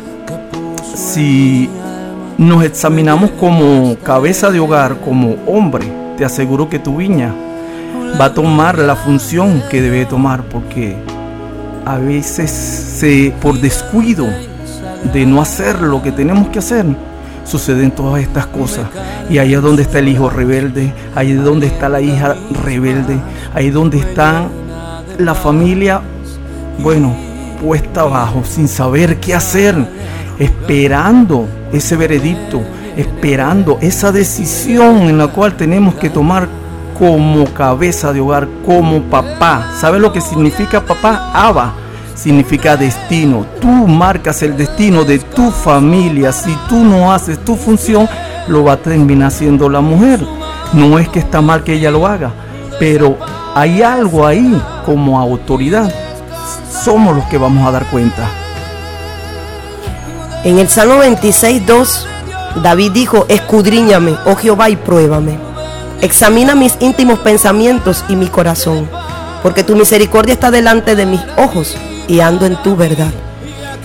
si nos examinamos como cabeza de hogar, como hombre, te aseguro que tu viña va a tomar la función que debe tomar, porque a veces se, por descuido de no hacer lo que tenemos que hacer, suceden todas estas cosas. Y ahí es donde está el hijo rebelde, ahí es donde está la hija rebelde, ahí es donde está la familia, bueno, puesta abajo, sin saber qué hacer, esperando ese veredicto, esperando esa decisión en la cual tenemos que tomar como cabeza de hogar, como papá. ¿Sabes lo que significa papá? Aba significa destino. Tú marcas el destino de tu familia. Si tú no haces tu función, lo va a terminar haciendo la mujer. No es que está mal que ella lo haga, pero hay algo ahí como autoridad. Somos los que vamos a dar cuenta. En el Salmo 26, 2, David dijo, escudriñame, oh Jehová, y pruébame Examina mis íntimos pensamientos y mi corazón, porque tu misericordia está delante de mis ojos y ando en tu verdad.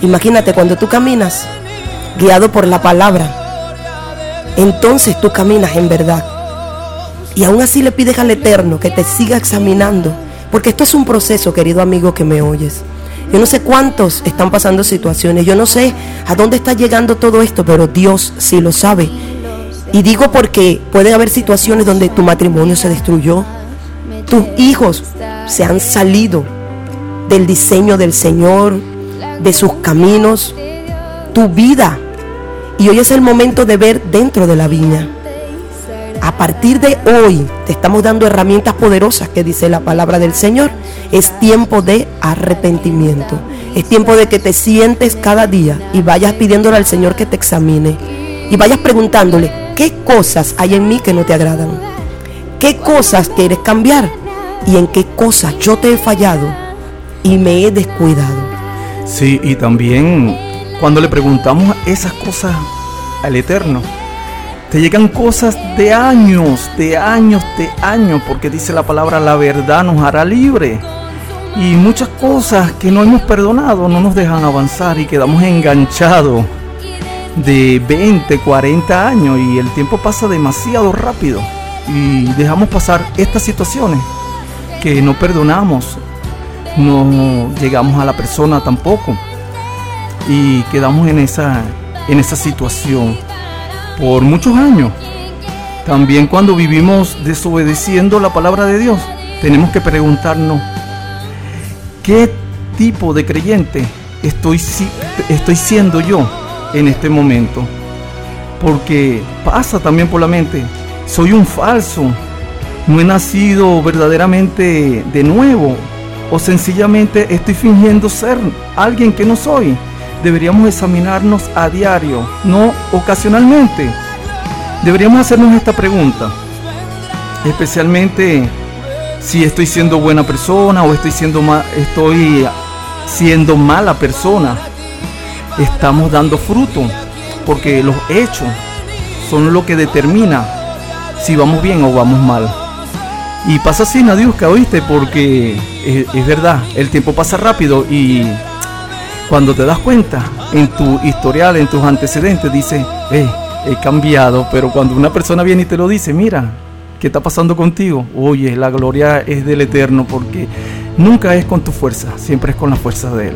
Imagínate cuando tú caminas guiado por la palabra, entonces tú caminas en verdad. Y aún así le pides al Eterno que te siga examinando, porque esto es un proceso, querido amigo que me oyes. Yo no sé cuántos están pasando situaciones, yo no sé a dónde está llegando todo esto, pero Dios sí lo sabe y digo porque puede haber situaciones donde tu matrimonio se destruyó, tus hijos se han salido del diseño del Señor, de sus caminos, tu vida. Y hoy es el momento de ver dentro de la viña. A partir de hoy te estamos dando herramientas poderosas que dice la palabra del Señor. Es tiempo de arrepentimiento. Es tiempo de que te sientes cada día y vayas pidiéndole al Señor que te examine. Y vayas preguntándole, ¿Qué cosas hay en mí que no te agradan? ¿Qué cosas quieres cambiar? ¿Y en qué cosas yo te he fallado y me he descuidado? Sí, y también cuando le preguntamos esas cosas al Eterno, te llegan cosas de años, de años, de años, porque dice la palabra, la verdad nos hará libre. Y muchas cosas que no hemos perdonado no nos dejan avanzar y quedamos enganchados de 20, 40 años y el tiempo pasa demasiado rápido y dejamos pasar estas situaciones que no perdonamos, no llegamos a la persona tampoco y quedamos en esa, en esa situación por muchos años. También cuando vivimos desobedeciendo la palabra de Dios, tenemos que preguntarnos, ¿qué tipo de creyente estoy, estoy siendo yo? en este momento. Porque pasa también por la mente, soy un falso, no he nacido verdaderamente de nuevo o sencillamente estoy fingiendo ser alguien que no soy. Deberíamos examinarnos a diario, no ocasionalmente. Deberíamos hacernos esta pregunta, especialmente si estoy siendo buena persona o estoy siendo, estoy siendo mala persona estamos dando fruto, porque los hechos son lo que determina si vamos bien o vamos mal. Y pasa así, Nadiuska, oíste, porque es, verdad, el tiempo pasa rápido y cuando te das cuenta en tu historial, en tus antecedentes, dice, hey, he cambiado, pero cuando una persona viene y te lo dice, mira, ¿qué está pasando contigo? Oye, la gloria es del Eterno, porque nunca es con tu fuerza, siempre es con la fuerza de Él.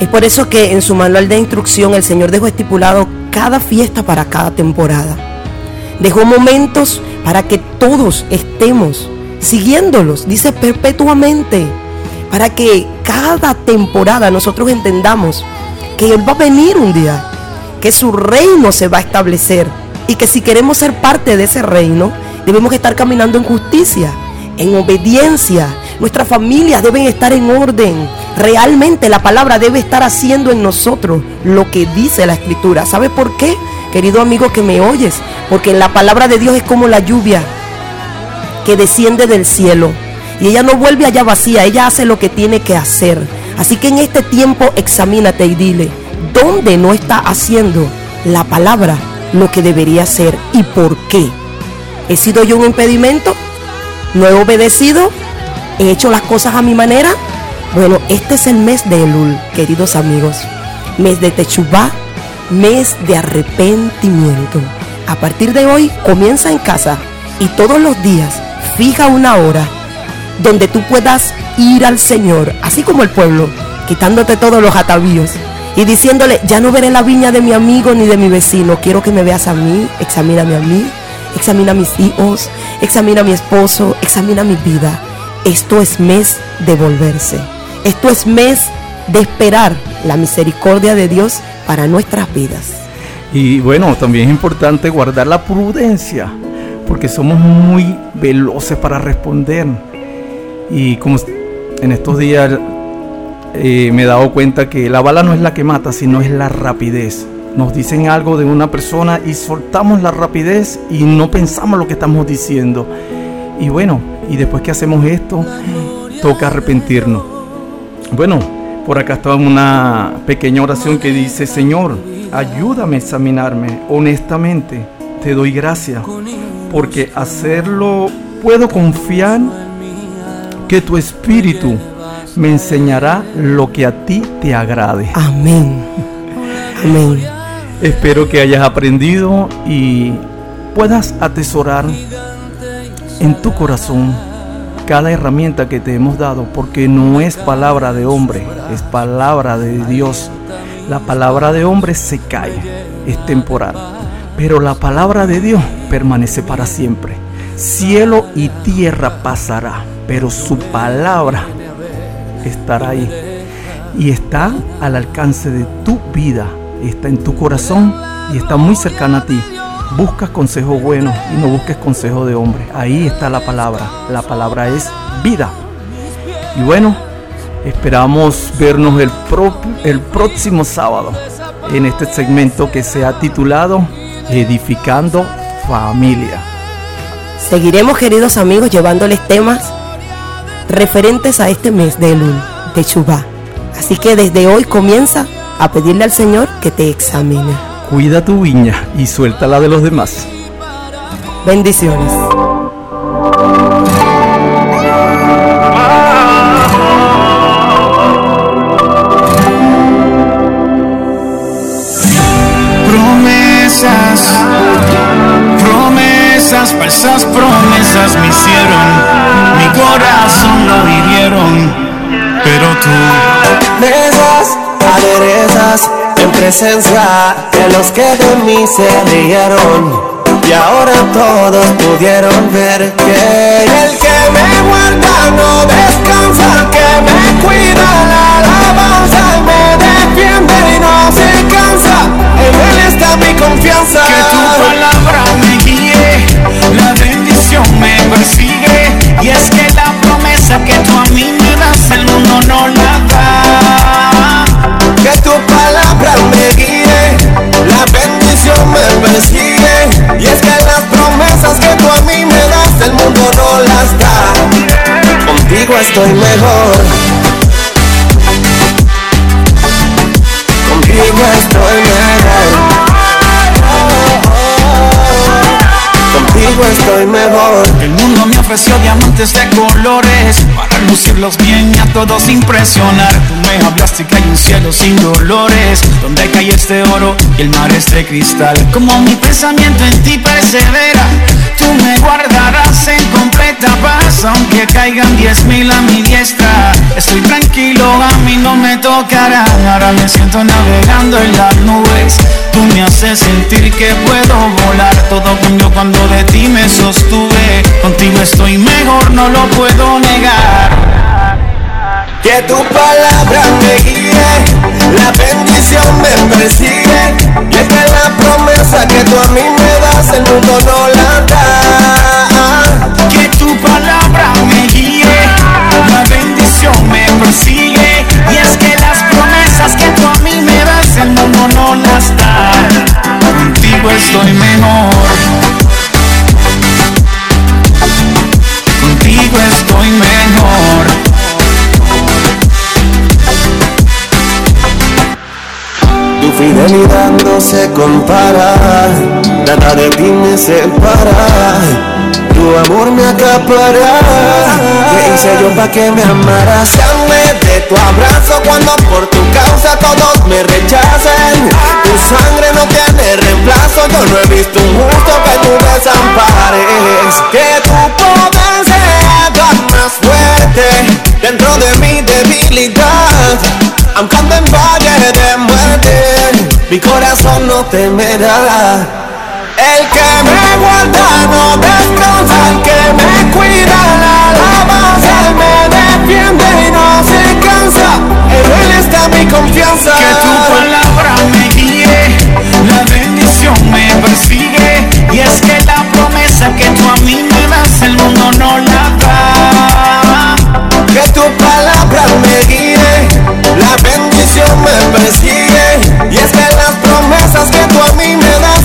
Es por eso que en su manual de instrucción el Señor dejó estipulado cada fiesta para cada temporada. Dejó momentos para que todos estemos siguiéndolos, dice perpetuamente, para que cada temporada nosotros entendamos que Él va a venir un día, que su reino se va a establecer y que si queremos ser parte de ese reino, debemos estar caminando en justicia, en obediencia. Nuestras familias deben estar en orden. Realmente la palabra debe estar haciendo en nosotros lo que dice la escritura. ¿Sabe por qué? Querido amigo que me oyes, porque la palabra de Dios es como la lluvia que desciende del cielo. Y ella no vuelve allá vacía, ella hace lo que tiene que hacer. Así que en este tiempo examínate y dile, ¿dónde no está haciendo la palabra lo que debería hacer y por qué? ¿He sido yo un impedimento? ¿No he obedecido? ¿He hecho las cosas a mi manera? Bueno, este es el mes de Elul, queridos amigos. Mes de Techubá, mes de arrepentimiento. A partir de hoy comienza en casa y todos los días fija una hora donde tú puedas ir al Señor, así como el pueblo, quitándote todos los atavíos y diciéndole, ya no veré la viña de mi amigo ni de mi vecino, quiero que me veas a mí, examíname a mí, examina a mis hijos, examina a mi esposo, examina mi vida. Esto es mes de volverse, esto es mes de esperar la misericordia de Dios para nuestras vidas. Y bueno, también es importante guardar la prudencia, porque somos muy veloces para responder. Y como en estos días eh, me he dado cuenta que la bala no es la que mata, sino es la rapidez. Nos dicen algo de una persona y soltamos la rapidez y no pensamos lo que estamos diciendo. Y bueno, y después que hacemos esto, toca arrepentirnos. Bueno, por acá está una pequeña oración que dice, Señor, ayúdame a examinarme honestamente. Te doy gracias porque hacerlo puedo confiar que tu espíritu me enseñará lo que a ti te agrade. Amén. Amén. Espero que hayas aprendido y puedas atesorar en tu corazón cada herramienta que te hemos dado, porque no es palabra de hombre, es palabra de Dios. La palabra de hombre se cae, es temporal, pero la palabra de Dios permanece para siempre. Cielo y tierra pasará, pero su palabra estará ahí y está al alcance de tu vida, está en tu corazón y está muy cercana a ti. Buscas consejo bueno y no busques consejo de hombre. Ahí está la palabra. La palabra es vida. Y bueno, esperamos vernos el, el próximo sábado en este segmento que se ha titulado Edificando Familia. Seguiremos, queridos amigos, llevándoles temas referentes a este mes de Elul, de Chubá. Así que desde hoy comienza a pedirle al Señor que te examine. Cuida tu viña y suéltala de los demás. Bendiciones. Tú mesas, aderezas en presencia de los que de mí se rieron. Y ahora todos pudieron ver que el que me guarda no descansa, que me cuida la alabanza, me defiende y no se cansa. En él está mi confianza. Que tu palabra me guíe, la bendición me persigue. Y es que la promesa que tú a Contigo estoy mejor. Contigo estoy mejor. Contigo estoy mejor. El mundo me ofreció diamantes de colores lucirlos bien y a todos impresionar. Tú me hablaste que hay un cielo sin dolores, donde cae este oro y el mar es de cristal. Como mi pensamiento en ti persevera, tú me guardarás en completa paz, aunque caigan diez mil a mi diestra. Estoy tranquilo, a mí no me tocará. Ahora me siento navegando en las nubes. Tú me haces sentir que puedo volar. Todo cambió cuando de ti me sostuve. Contigo estoy mejor, no lo puedo negar. Que tu palabra me guíe, la bendición me persigue. Y es que la promesa que tú a mí me das, el mundo no la da. Que tu palabra me guíe, la bendición me persigue. Y es que las promesas que tú a mí me das, el mundo no las da. Contigo estoy mejor. Contigo estoy mejor. Fidelidad no se compara, nada de ti me separa. Tu amor me acapara. ¿Qué hice yo pa' que me amaras? Llame de tu abrazo cuando por tu causa todos me rechacen. Tu sangre no tiene reemplazo. Yo no he visto un justo que tú desampares. Que tu poder sea tan más fuerte dentro de mi debilidad. Mi corazón no temerá. El que me guarda no descansa, el que me cuida la alabanza, Él me defiende y no se cansa. En él está mi confianza. Que tu palabra me guíe, la bendición me persigue. Y es que la promesa que tú a mí me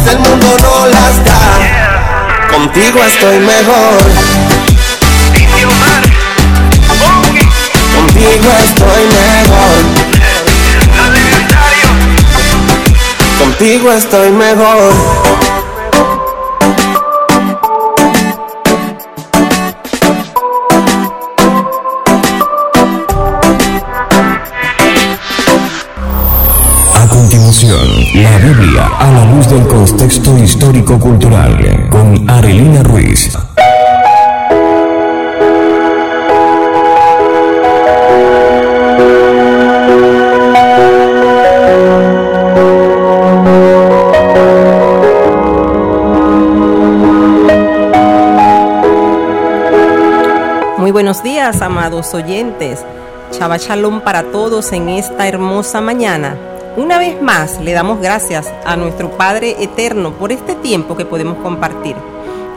das, el mundo no las da. Contigo estoy mejor. Contigo estoy mejor. Contigo estoy mejor. La Biblia a la luz del contexto histórico-cultural con Arelina Ruiz. Muy buenos días, amados oyentes. Chava Shalom para todos en esta hermosa mañana. Una vez más le damos gracias a nuestro Padre Eterno por este tiempo que podemos compartir.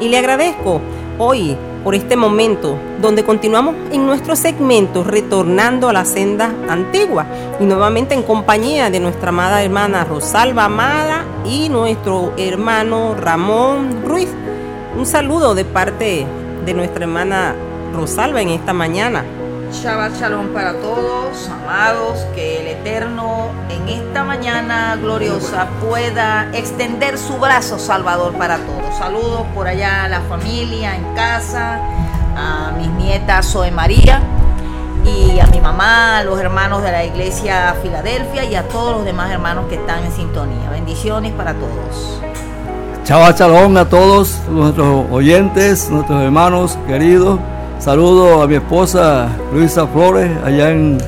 Y le agradezco hoy por este momento donde continuamos en nuestro segmento retornando a la senda antigua y nuevamente en compañía de nuestra amada hermana Rosalba Amada y nuestro hermano Ramón Ruiz. Un saludo de parte de nuestra hermana Rosalba en esta mañana. Shabbat Shalom para todos, amados, que el Eterno en esta mañana gloriosa pueda extender su brazo salvador para todos. Saludos por allá a la familia en casa, a mis nietas Zoe María y a mi mamá, a los hermanos de la iglesia Filadelfia y a todos los demás hermanos que están en sintonía. Bendiciones para todos. Shabbat Shalom a todos nuestros oyentes, nuestros hermanos queridos. Saludo a mi esposa Luisa Flores allá en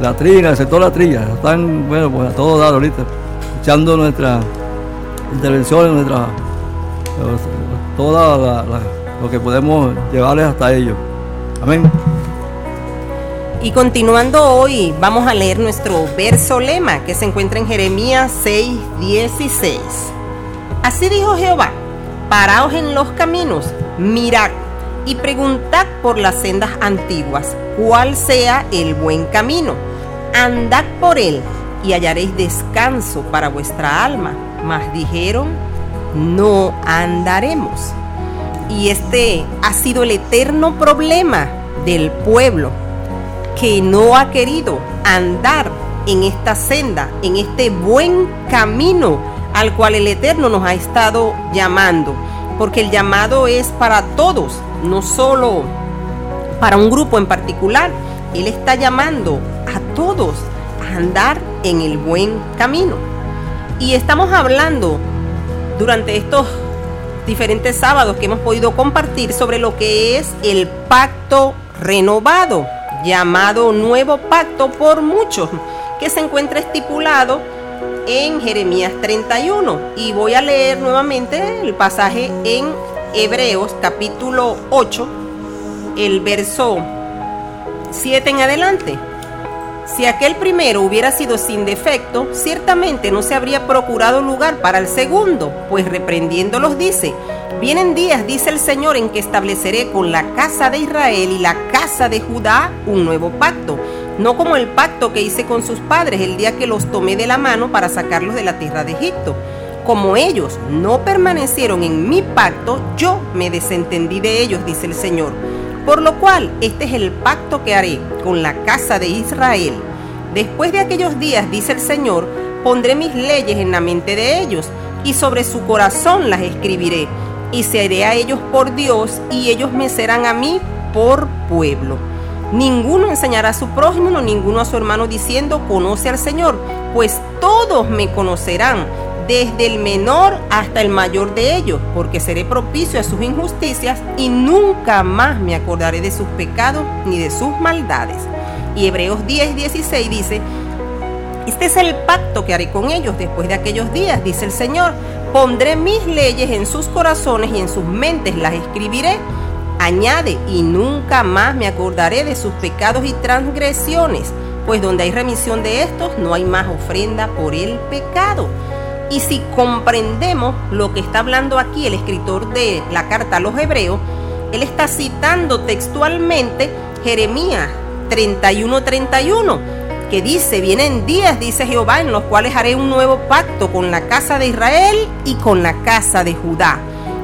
La Trilla, en el sector La Trilla. Están, bueno, pues a todo dar ahorita, escuchando nuestra intervención, nuestra, todo lo que podemos llevarles hasta ellos. Amén. Y continuando hoy, vamos a leer nuestro verso lema que se encuentra en Jeremías 6, 16. Así dijo Jehová, paraos en los caminos, mirad y preguntad por las sendas antiguas, cuál sea el buen camino. Andad por él y hallaréis descanso para vuestra alma. Mas dijeron, no andaremos. Y este ha sido el eterno problema del pueblo, que no ha querido andar en esta senda, en este buen camino al cual el Eterno nos ha estado llamando. Porque el llamado es para todos, no solo para un grupo en particular. Él está llamando a todos a andar en el buen camino. Y estamos hablando durante estos diferentes sábados que hemos podido compartir sobre lo que es el pacto renovado, llamado nuevo pacto por muchos, que se encuentra estipulado en Jeremías 31. Y voy a leer nuevamente el pasaje en Hebreos capítulo 8, el verso 7 en adelante. Si aquel primero hubiera sido sin defecto, ciertamente no se habría procurado lugar para el segundo, pues reprendiéndolos dice, vienen días, dice el Señor, en que estableceré con la casa de Israel y la casa de Judá un nuevo pacto, no como el pacto que hice con sus padres el día que los tomé de la mano para sacarlos de la tierra de Egipto. Como ellos no permanecieron en mi pacto, yo me desentendí de ellos, dice el Señor. Por lo cual, este es el pacto que haré con la casa de Israel. Después de aquellos días, dice el Señor, pondré mis leyes en la mente de ellos, y sobre su corazón las escribiré, y seré a ellos por Dios, y ellos me serán a mí por pueblo. Ninguno enseñará a su prójimo, no ninguno a su hermano diciendo, conoce al Señor, pues todos me conocerán desde el menor hasta el mayor de ellos, porque seré propicio a sus injusticias y nunca más me acordaré de sus pecados ni de sus maldades. Y Hebreos 10, 16 dice, este es el pacto que haré con ellos después de aquellos días, dice el Señor. Pondré mis leyes en sus corazones y en sus mentes las escribiré. Añade, y nunca más me acordaré de sus pecados y transgresiones, pues donde hay remisión de estos no hay más ofrenda por el pecado. Y si comprendemos lo que está hablando aquí el escritor de la carta a los hebreos, él está citando textualmente Jeremías 31:31, que dice, vienen días, dice Jehová, en los cuales haré un nuevo pacto con la casa de Israel y con la casa de Judá.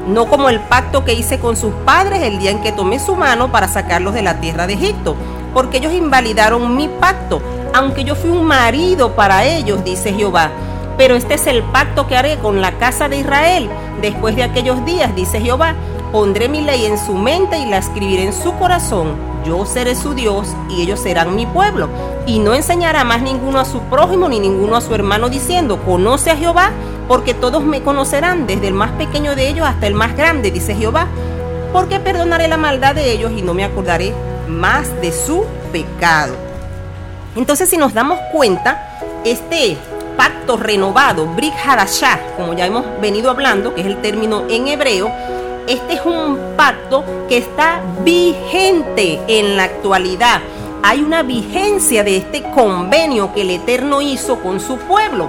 No como el pacto que hice con sus padres el día en que tomé su mano para sacarlos de la tierra de Egipto, porque ellos invalidaron mi pacto, aunque yo fui un marido para ellos, dice Jehová pero este es el pacto que haré con la casa de Israel. Después de aquellos días, dice Jehová, pondré mi ley en su mente y la escribiré en su corazón. Yo seré su Dios y ellos serán mi pueblo. Y no enseñará más ninguno a su prójimo ni ninguno a su hermano diciendo, conoce a Jehová, porque todos me conocerán, desde el más pequeño de ellos hasta el más grande, dice Jehová. Porque perdonaré la maldad de ellos y no me acordaré más de su pecado. Entonces, si nos damos cuenta, este pacto renovado, Brit Hadashah, como ya hemos venido hablando, que es el término en hebreo, este es un pacto que está vigente en la actualidad. Hay una vigencia de este convenio que el Eterno hizo con su pueblo.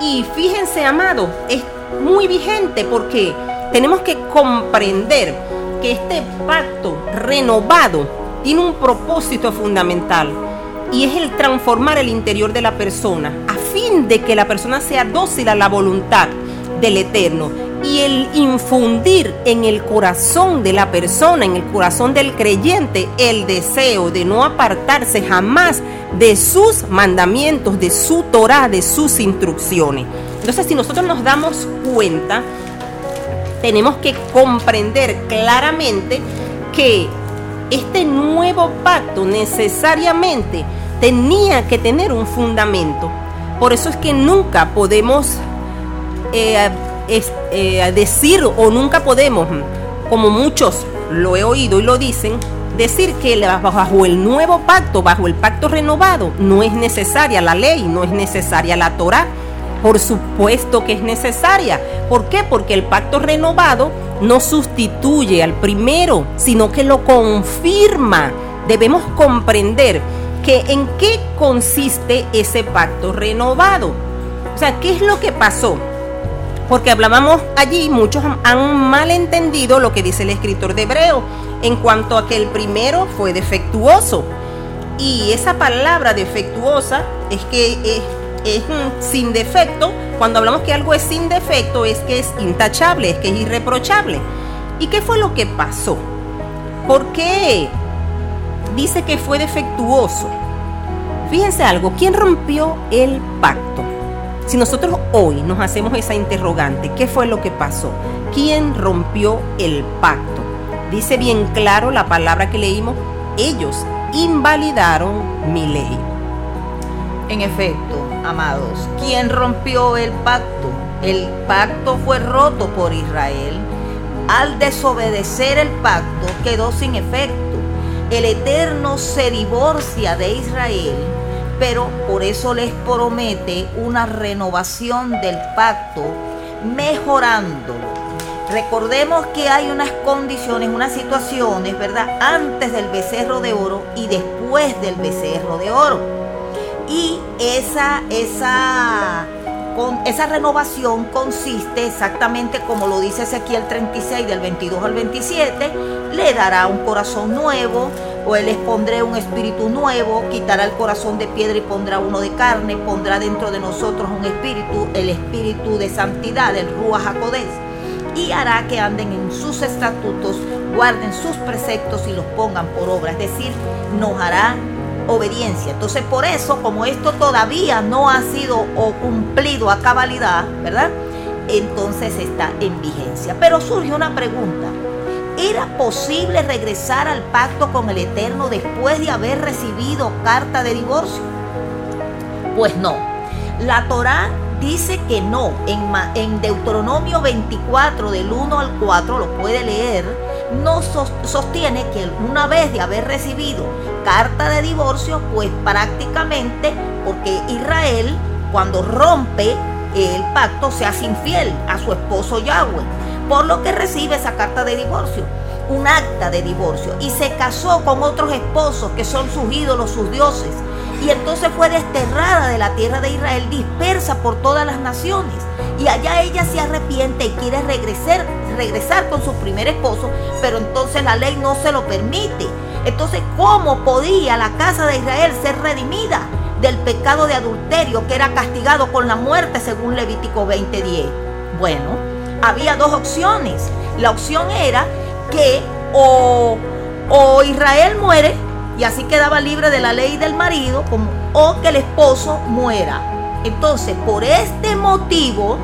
Y fíjense, amado, es muy vigente porque tenemos que comprender que este pacto renovado tiene un propósito fundamental y es el transformar el interior de la persona fin de que la persona sea dócil a la voluntad del Eterno y el infundir en el corazón de la persona, en el corazón del creyente, el deseo de no apartarse jamás de sus mandamientos, de su Torah, de sus instrucciones. Entonces, si nosotros nos damos cuenta, tenemos que comprender claramente que este nuevo pacto necesariamente tenía que tener un fundamento. Por eso es que nunca podemos eh, eh, decir o nunca podemos, como muchos lo he oído y lo dicen, decir que bajo el nuevo pacto, bajo el pacto renovado, no es necesaria la ley, no es necesaria la Torah. Por supuesto que es necesaria. ¿Por qué? Porque el pacto renovado no sustituye al primero, sino que lo confirma. Debemos comprender que en qué consiste ese pacto renovado. O sea, ¿qué es lo que pasó? Porque hablábamos allí, muchos han malentendido lo que dice el escritor de Hebreo en cuanto a que el primero fue defectuoso. Y esa palabra defectuosa es que es, es sin defecto. Cuando hablamos que algo es sin defecto es que es intachable, es que es irreprochable. ¿Y qué fue lo que pasó? ¿Por qué dice que fue defectuoso. Fíjense algo, ¿quién rompió el pacto? Si nosotros hoy nos hacemos esa interrogante, ¿qué fue lo que pasó? ¿Quién rompió el pacto? Dice bien claro la palabra que leímos, ellos invalidaron mi ley. En efecto, amados, ¿quién rompió el pacto? El pacto fue roto por Israel. Al desobedecer el pacto quedó sin efecto el Eterno se divorcia de Israel, pero por eso les promete una renovación del pacto, mejorándolo. Recordemos que hay unas condiciones, unas situaciones, ¿verdad? Antes del becerro de oro y después del becerro de oro. Y esa, esa, con, esa renovación consiste exactamente como lo dice Ezequiel 36 del 22 al 27, le dará un corazón nuevo, o les pondré un espíritu nuevo, quitará el corazón de piedra y pondrá uno de carne, pondrá dentro de nosotros un espíritu, el espíritu de santidad, el Ruach HaKodesh y hará que anden en sus estatutos, guarden sus preceptos y los pongan por obra. Es decir, nos hará obediencia. Entonces, por eso, como esto todavía no ha sido o cumplido a cabalidad, ¿verdad? Entonces está en vigencia. Pero surge una pregunta. ¿Era posible regresar al pacto con el Eterno después de haber recibido carta de divorcio? Pues no. La Torá dice que no. En, en Deuteronomio 24, del 1 al 4, lo puede leer, no sostiene que una vez de haber recibido carta de divorcio, pues prácticamente, porque Israel cuando rompe el pacto se hace infiel a su esposo Yahweh, por lo que recibe esa carta de divorcio un acta de divorcio y se casó con otros esposos que son sus ídolos, sus dioses. Y entonces fue desterrada de la tierra de Israel, dispersa por todas las naciones. Y allá ella se arrepiente y quiere regresar, regresar con su primer esposo, pero entonces la ley no se lo permite. Entonces, ¿cómo podía la casa de Israel ser redimida del pecado de adulterio que era castigado con la muerte según Levítico 20:10? Bueno, había dos opciones. La opción era que o, Israel muere y así quedaba libre de la ley del marido, o que el esposo muera. Entonces, por este motivo,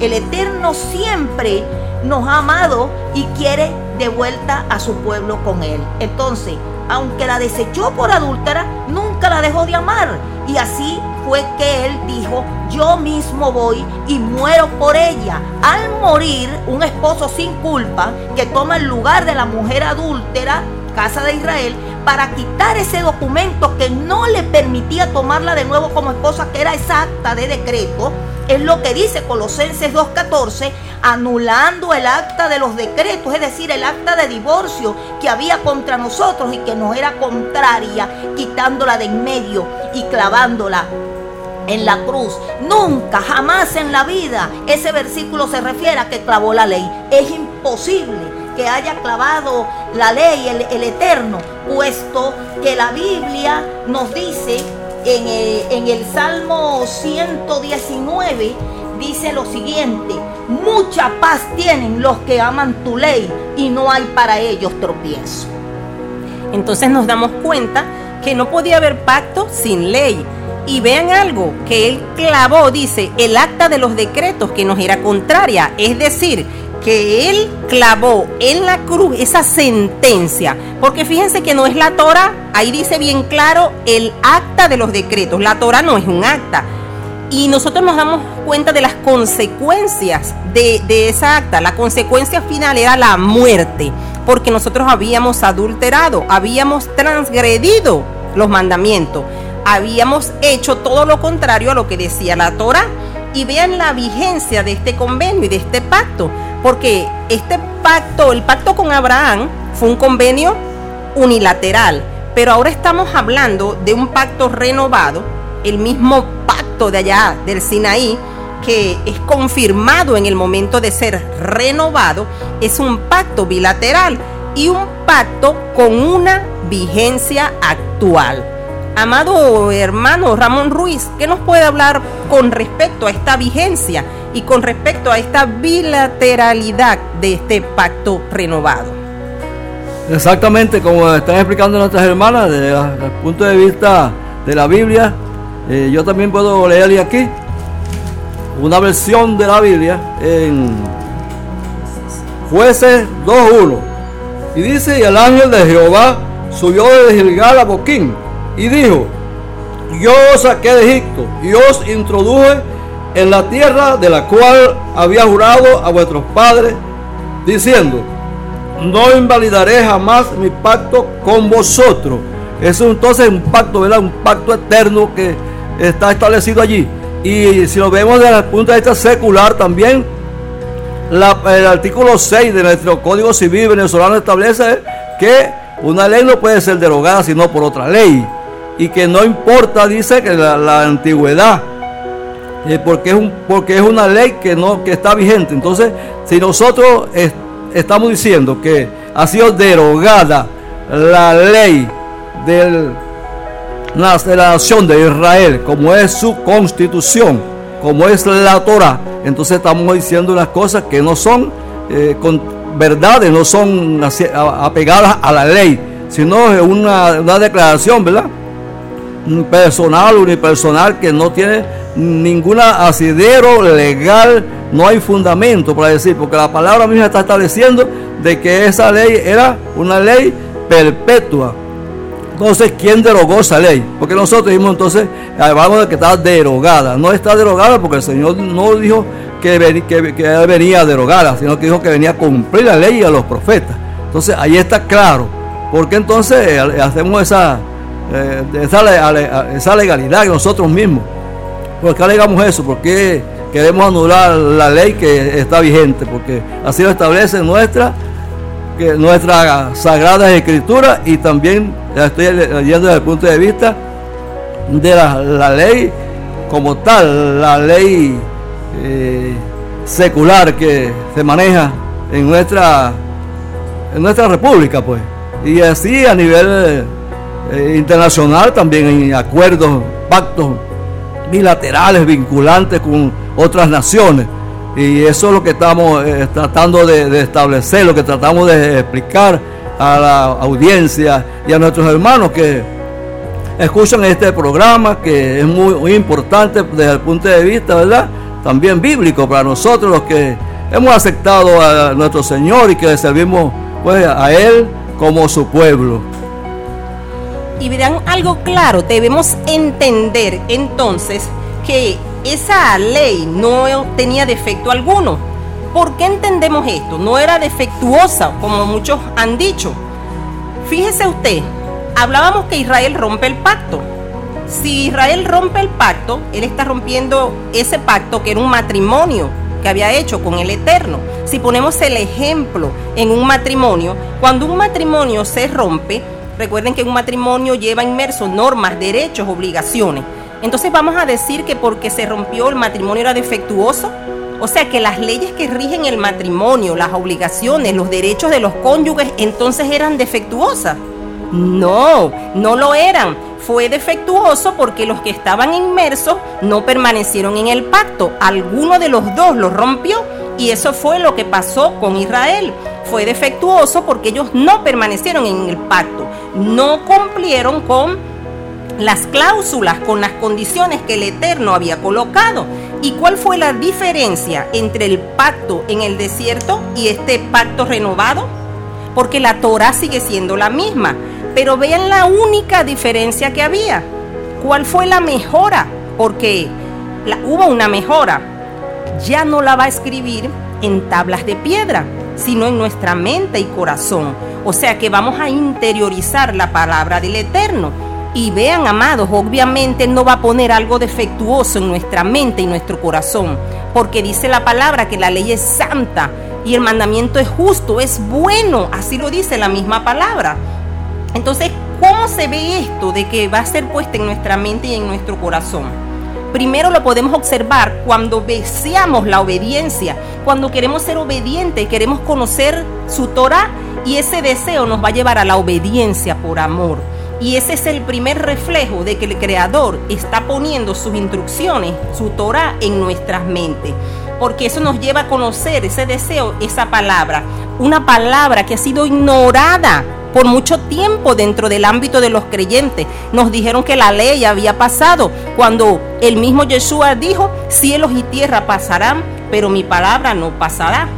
el Eterno siempre nos ha amado y quiere de vuelta a su pueblo con él. Entonces, aunque la desechó por adúltera, nunca la dejó de amar. Y así fue que él dijo, yo mismo voy y muero por ella. Al morir, un esposo sin culpa que toma el lugar de la mujer adúltera, casa de Israel, para quitar ese documento que no le permitía tomarla de nuevo como esposa, que era esa acta de decreto, es lo que dice Colosenses 2.14, anulando el acta de los decretos, es decir, el acta de divorcio que había contra nosotros y que nos era contraria, quitándola de en medio y clavándola en la cruz. Nunca, jamás en la vida ese versículo se refiere a que clavó la ley. Es imposible que haya clavado la ley, el, eterno, puesto que la Biblia nos dice en el, Salmo 119, dice lo siguiente, mucha paz tienen los que aman tu ley y no hay para ellos tropiezo. Entonces nos damos cuenta que no podía haber pacto sin ley. Y vean algo, que él clavó, dice, el acta de los decretos que nos era contraria. Es decir, que él clavó en la cruz esa sentencia. Porque fíjense que no es la Torah, ahí dice bien claro el acta de los decretos. La Torah no es un acta. Y nosotros nos damos cuenta de las consecuencias de, de esa acta. La consecuencia final era la muerte, porque nosotros habíamos adulterado, habíamos transgredido los mandamientos, habíamos hecho todo lo contrario a lo que decía la Torah. Y vean la vigencia de este convenio y de este pacto, porque este pacto, el pacto con Abraham, fue un convenio unilateral, pero ahora estamos hablando de un pacto renovado, el mismo pacto de allá del Sinaí, que es confirmado en el momento de ser renovado, es un pacto bilateral y un pacto con una vigencia actual. Amado hermano Ramón Ruiz, ¿qué nos puede hablar con respecto a esta vigencia y con respecto a esta bilateralidad de este pacto renovado? Exactamente, como están explicando nuestras hermanas, desde el punto de vista de la Biblia, eh, yo también puedo leerle aquí una versión de la Biblia en Jueces 2.1. Y dice, y el ángel de Jehová subió de Gilgal a Boquín y dijo, yo saqué de Egipto y os introduje en la tierra de la cual había jurado a vuestros padres, diciendo, no invalidaré jamás mi pacto con vosotros. Es entonces un pacto, ¿verdad? Un pacto eterno que está establecido allí. Y si lo vemos desde el punto de vista secular también, el artículo 6 de nuestro Código Civil venezolano establece que una ley no puede ser derogada sino por otra ley. Y que no importa, dice que la antigüedad, eh, porque, es un, porque es una ley que, no, que está vigente. Entonces, si nosotros es- estamos diciendo que ha sido derogada la ley de la nación de Israel, como es su constitución, como es la Torah, entonces estamos diciendo unas cosas que no son eh, con verdades, no son apegadas a la ley, sino una, una declaración, ¿verdad? Personal, unipersonal, que no tiene ningún asidero legal, no hay fundamento para decir, porque la palabra misma está estableciendo de que esa ley era una ley perpetua. Entonces, ¿quién derogó esa ley? Porque nosotros dijimos entonces, hablamos de que está derogada. No está derogada porque el Señor no dijo que, ven- que, que venía a derogarla, sino que dijo que venía a cumplir la ley y a los profetas. Entonces, ahí está claro. Porque entonces eh, hacemos esa, eh, esa, legalidad nosotros mismos? ¿Por qué alegamos eso? ¿Por qué queremos anular la ley que está vigente? Porque así lo establece nuestra que nuestra sagrada escritura y también estoy leyendo desde el punto de vista de la, la ley como tal, la ley eh, secular que se maneja en nuestra en nuestra república pues y así a nivel eh, internacional también en acuerdos, pactos bilaterales vinculantes con otras naciones. Y eso es lo que estamos eh, tratando de, establecer, lo que tratamos de explicar a la audiencia y a nuestros hermanos que escuchan este programa, que es muy, importante desde el punto de vista, ¿verdad? También bíblico para nosotros los que hemos aceptado a nuestro Señor y que servimos pues, a Él como su pueblo. Y verán algo claro, debemos entender entonces que esa ley no tenía defecto alguno. ¿Por qué entendemos esto? No era defectuosa, como muchos han dicho. Fíjese usted, hablábamos que Israel rompe el pacto. Si Israel rompe el pacto, él está rompiendo ese pacto que era un matrimonio que había hecho con el Eterno. Si ponemos el ejemplo en un matrimonio, cuando un matrimonio se rompe, recuerden que un matrimonio lleva inmersos normas, derechos, obligaciones. Entonces vamos a decir que porque se rompió el matrimonio era defectuoso. O sea que las leyes que rigen el matrimonio, las obligaciones, los derechos de los cónyuges, entonces eran defectuosas. No, no lo eran. Fue defectuoso porque los que estaban inmersos no permanecieron en el pacto. Alguno de los dos lo rompió y eso fue lo que pasó con Israel. Fue defectuoso porque ellos no permanecieron en el pacto. No cumplieron con las cláusulas, con las condiciones que el Eterno había colocado. ¿Y cuál fue la diferencia entre el pacto en el desierto y este pacto renovado? Porque la Torah sigue siendo la misma. Pero vean la única diferencia que había. ¿Cuál fue la mejora? Porque la- hubo una mejora. Ya no la va a escribir en tablas de piedra, sino en nuestra mente y corazón. O sea que vamos a interiorizar la palabra del Eterno. Y vean, amados, obviamente no va a poner algo defectuoso en nuestra mente y nuestro corazón, porque dice la palabra que la ley es santa y el mandamiento es justo, es bueno, así lo dice la misma palabra. Entonces, ¿cómo se ve esto de que va a ser puesta en nuestra mente y en nuestro corazón? Primero lo podemos observar cuando deseamos la obediencia, cuando queremos ser obedientes, queremos conocer su Torah y ese deseo nos va a llevar a la obediencia por amor. Y ese es el primer reflejo de que el Creador está poniendo sus instrucciones, su Torah en nuestras mentes. Porque eso nos lleva a conocer ese deseo, esa palabra. Una palabra que ha sido ignorada por mucho tiempo dentro del ámbito de los creyentes. Nos dijeron que la ley había pasado cuando el mismo Yeshua dijo, cielos y tierra pasarán, pero mi palabra no pasará.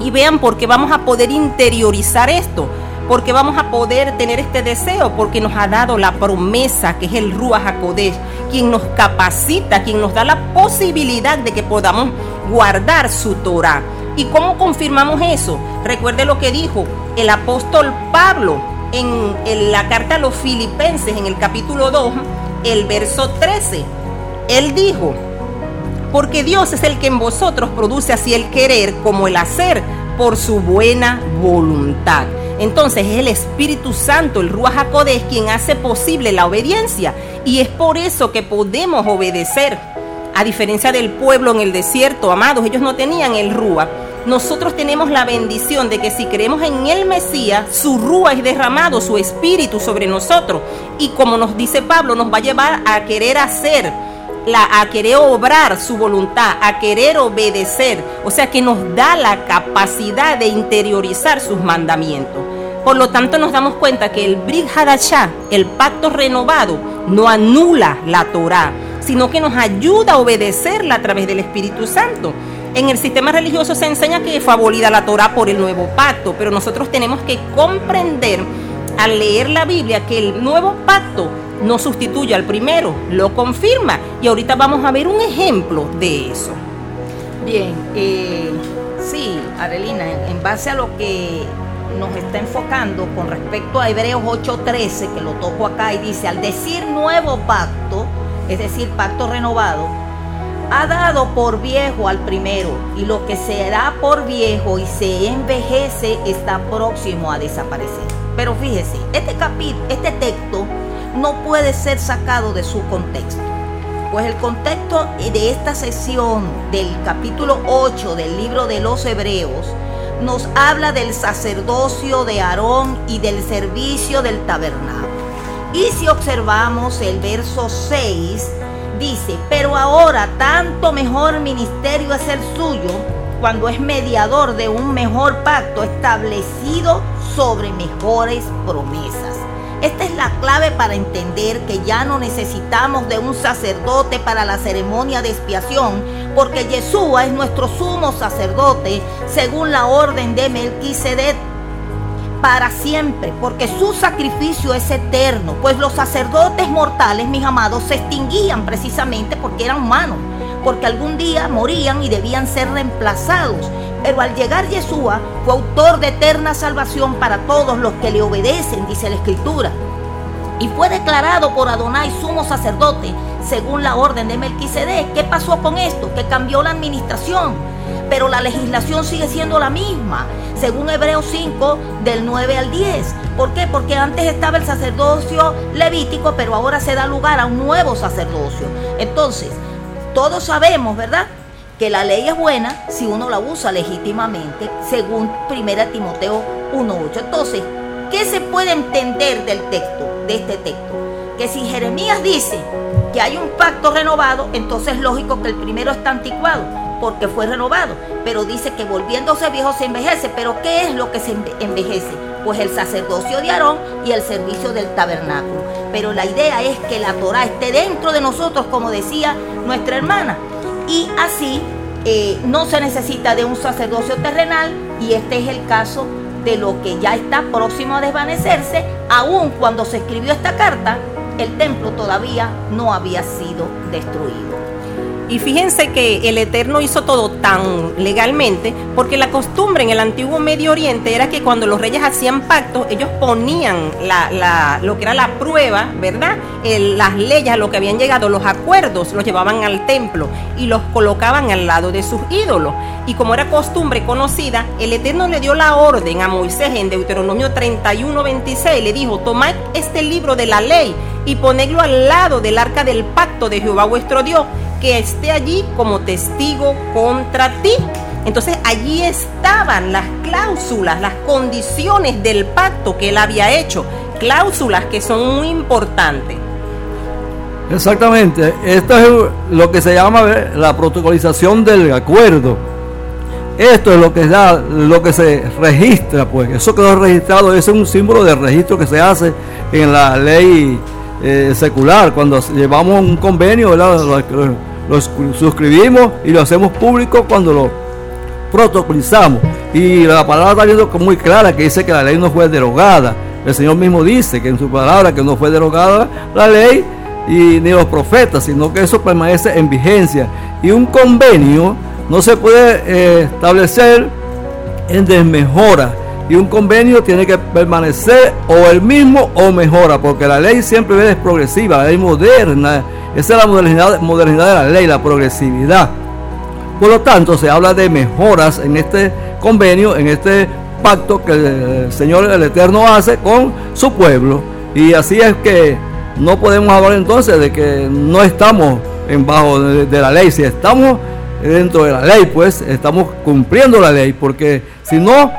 Y vean por qué vamos a poder interiorizar esto porque vamos a poder tener este deseo, porque nos ha dado la promesa que es el Ruach HaKodesh, quien nos capacita, quien nos da la posibilidad de que podamos guardar su Torah. ¿Y cómo confirmamos eso? Recuerde lo que dijo el apóstol Pablo en, la carta a los filipenses, en el capítulo 2, el verso 13. Él dijo, porque Dios es el que en vosotros produce así el querer como el hacer por su buena voluntad. Entonces es el Espíritu Santo, el Ruach quien hace posible la obediencia. Y es por eso que podemos obedecer. A diferencia del pueblo en el desierto, amados, ellos no tenían el Ruach. Nosotros tenemos la bendición de que si creemos en el Mesías, su Rúa es derramado, su espíritu sobre nosotros. Y como nos dice Pablo, nos va a llevar a querer hacer la, a querer obrar su voluntad, a querer obedecer. O sea que nos da la capacidad de interiorizar sus mandamientos. Por lo tanto, nos damos cuenta que el Brit Hadashah, el pacto renovado, no anula la Torah, sino que nos ayuda a obedecerla a través del Espíritu Santo. En el sistema religioso se enseña que fue abolida la Torah por el nuevo pacto, pero nosotros tenemos que comprender al leer la Biblia que el nuevo pacto no sustituye al primero, lo confirma. Y ahorita vamos a ver un ejemplo de eso. Bien, eh, sí, Arelina, en, en base a lo que nos está enfocando con respecto a Hebreos 8:13, que lo toco acá y dice, al decir nuevo pacto, es decir, pacto renovado, ha dado por viejo al primero, y lo que se da por viejo y se envejece está próximo a desaparecer. Pero fíjese, este capítulo, este texto no puede ser sacado de su contexto. Pues el contexto de esta sesión del capítulo 8 del libro de los Hebreos nos habla del sacerdocio de Aarón y del servicio del tabernáculo. Y si observamos el verso 6, dice, pero ahora tanto mejor ministerio es el suyo cuando es mediador de un mejor pacto establecido sobre mejores promesas. Esta es la clave para entender que ya no necesitamos de un sacerdote para la ceremonia de expiación, porque Yeshua es nuestro sumo sacerdote según la orden de Melquisedec para siempre, porque su sacrificio es eterno, pues los sacerdotes mortales, mis amados, se extinguían precisamente porque eran humanos, porque algún día morían y debían ser reemplazados. Pero al llegar Yeshua fue autor de eterna salvación para todos los que le obedecen, dice la Escritura. Y fue declarado por Adonai sumo sacerdote según la orden de Melquisedec. ¿Qué pasó con esto? Que cambió la administración, pero la legislación sigue siendo la misma, según Hebreos 5 del 9 al 10. ¿Por qué? Porque antes estaba el sacerdocio levítico, pero ahora se da lugar a un nuevo sacerdocio. Entonces, todos sabemos, ¿verdad? que la ley es buena si uno la usa legítimamente, según 1 Timoteo 1.8. Entonces, ¿qué se puede entender del texto, de este texto? Que si Jeremías dice que hay un pacto renovado, entonces es lógico que el primero está anticuado, porque fue renovado. Pero dice que volviéndose viejo se envejece. ¿Pero qué es lo que se envejece? Pues el sacerdocio de Aarón y el servicio del tabernáculo. Pero la idea es que la Torah esté dentro de nosotros, como decía nuestra hermana y así eh, no se necesita de un sacerdocio terrenal y este es el caso de lo que ya está próximo a desvanecerse, aun cuando se escribió esta carta, el templo todavía no había sido destruido. Y fíjense que el Eterno hizo todo tan legalmente, porque la costumbre en el antiguo Medio Oriente era que cuando los reyes hacían pactos, ellos ponían la, lo que era la prueba, ¿verdad? Las leyes lo que habían llegado, los acuerdos, los llevaban al templo y los colocaban al lado de sus ídolos. Y como era costumbre conocida, el Eterno le dio la orden a Moisés en Deuteronomio 31, 26, le dijo, tomad este libro de la ley y ponedlo al lado del arca del pacto de Jehová vuestro Dios, que esté allí como testigo contra ti. Entonces allí estaban las cláusulas, las condiciones del pacto que él había hecho, cláusulas que son muy importantes. Exactamente, esto es lo que se llama la protocolización del acuerdo. Esto es lo que da, lo que se registra, pues. Eso quedó registrado, ese es un símbolo de registro que se hace en la ley eh, secular. Cuando llevamos un convenio, ¿verdad? Lo, lo- lo suscribimos y lo hacemos público cuando lo protocolizamos. Y la palabra está viendo muy clara que dice que la ley no fue derogada. El Señor mismo dice que en su palabra que no fue derogada la ley y ni los profetas, sino que eso permanece en vigencia. Y un convenio no se puede eh, establecer en desmejora. Y un convenio tiene que permanecer o el mismo o mejora, porque la ley siempre es progresiva, la ley moderna. Esa es la modernidad, modernidad de la ley, la progresividad. Por lo tanto, se habla de mejoras en este convenio, en este pacto que el Señor el Eterno hace con su pueblo. Y así es que no podemos hablar entonces de que no estamos en bajo de, de la ley. Si estamos dentro de la ley, pues estamos cumpliendo la ley, porque si no,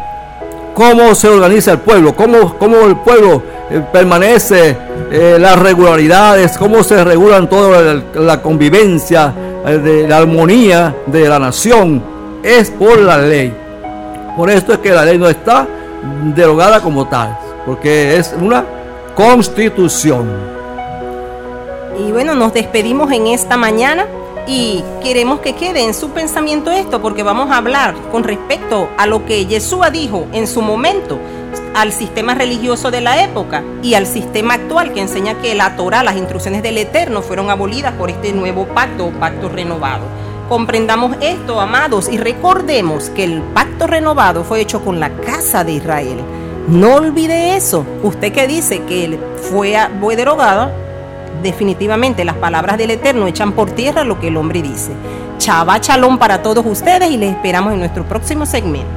¿cómo se organiza el pueblo? ¿Cómo, cómo el pueblo eh, permanece eh, las regularidades? ¿Cómo se regulan toda la, convivencia, eh, la armonía de la nación? Es por la ley. Por esto es que la ley no está derogada como tal, porque es una constitución. Y bueno, nos despedimos en esta mañana y queremos que quede en su pensamiento esto porque vamos a hablar con respecto a lo que Yeshua dijo en su momento al sistema religioso de la época y al sistema actual que enseña que la Torah, las instrucciones del Eterno fueron abolidas por este nuevo pacto pacto renovado. Comprendamos esto, amados, y recordemos que el pacto renovado fue hecho con la casa de Israel. No olvide eso. Usted que dice que fue, fue derogada, definitivamente las palabras del Eterno echan por tierra lo que el hombre dice. Chava chalón para todos ustedes y les esperamos en nuestro próximo segmento.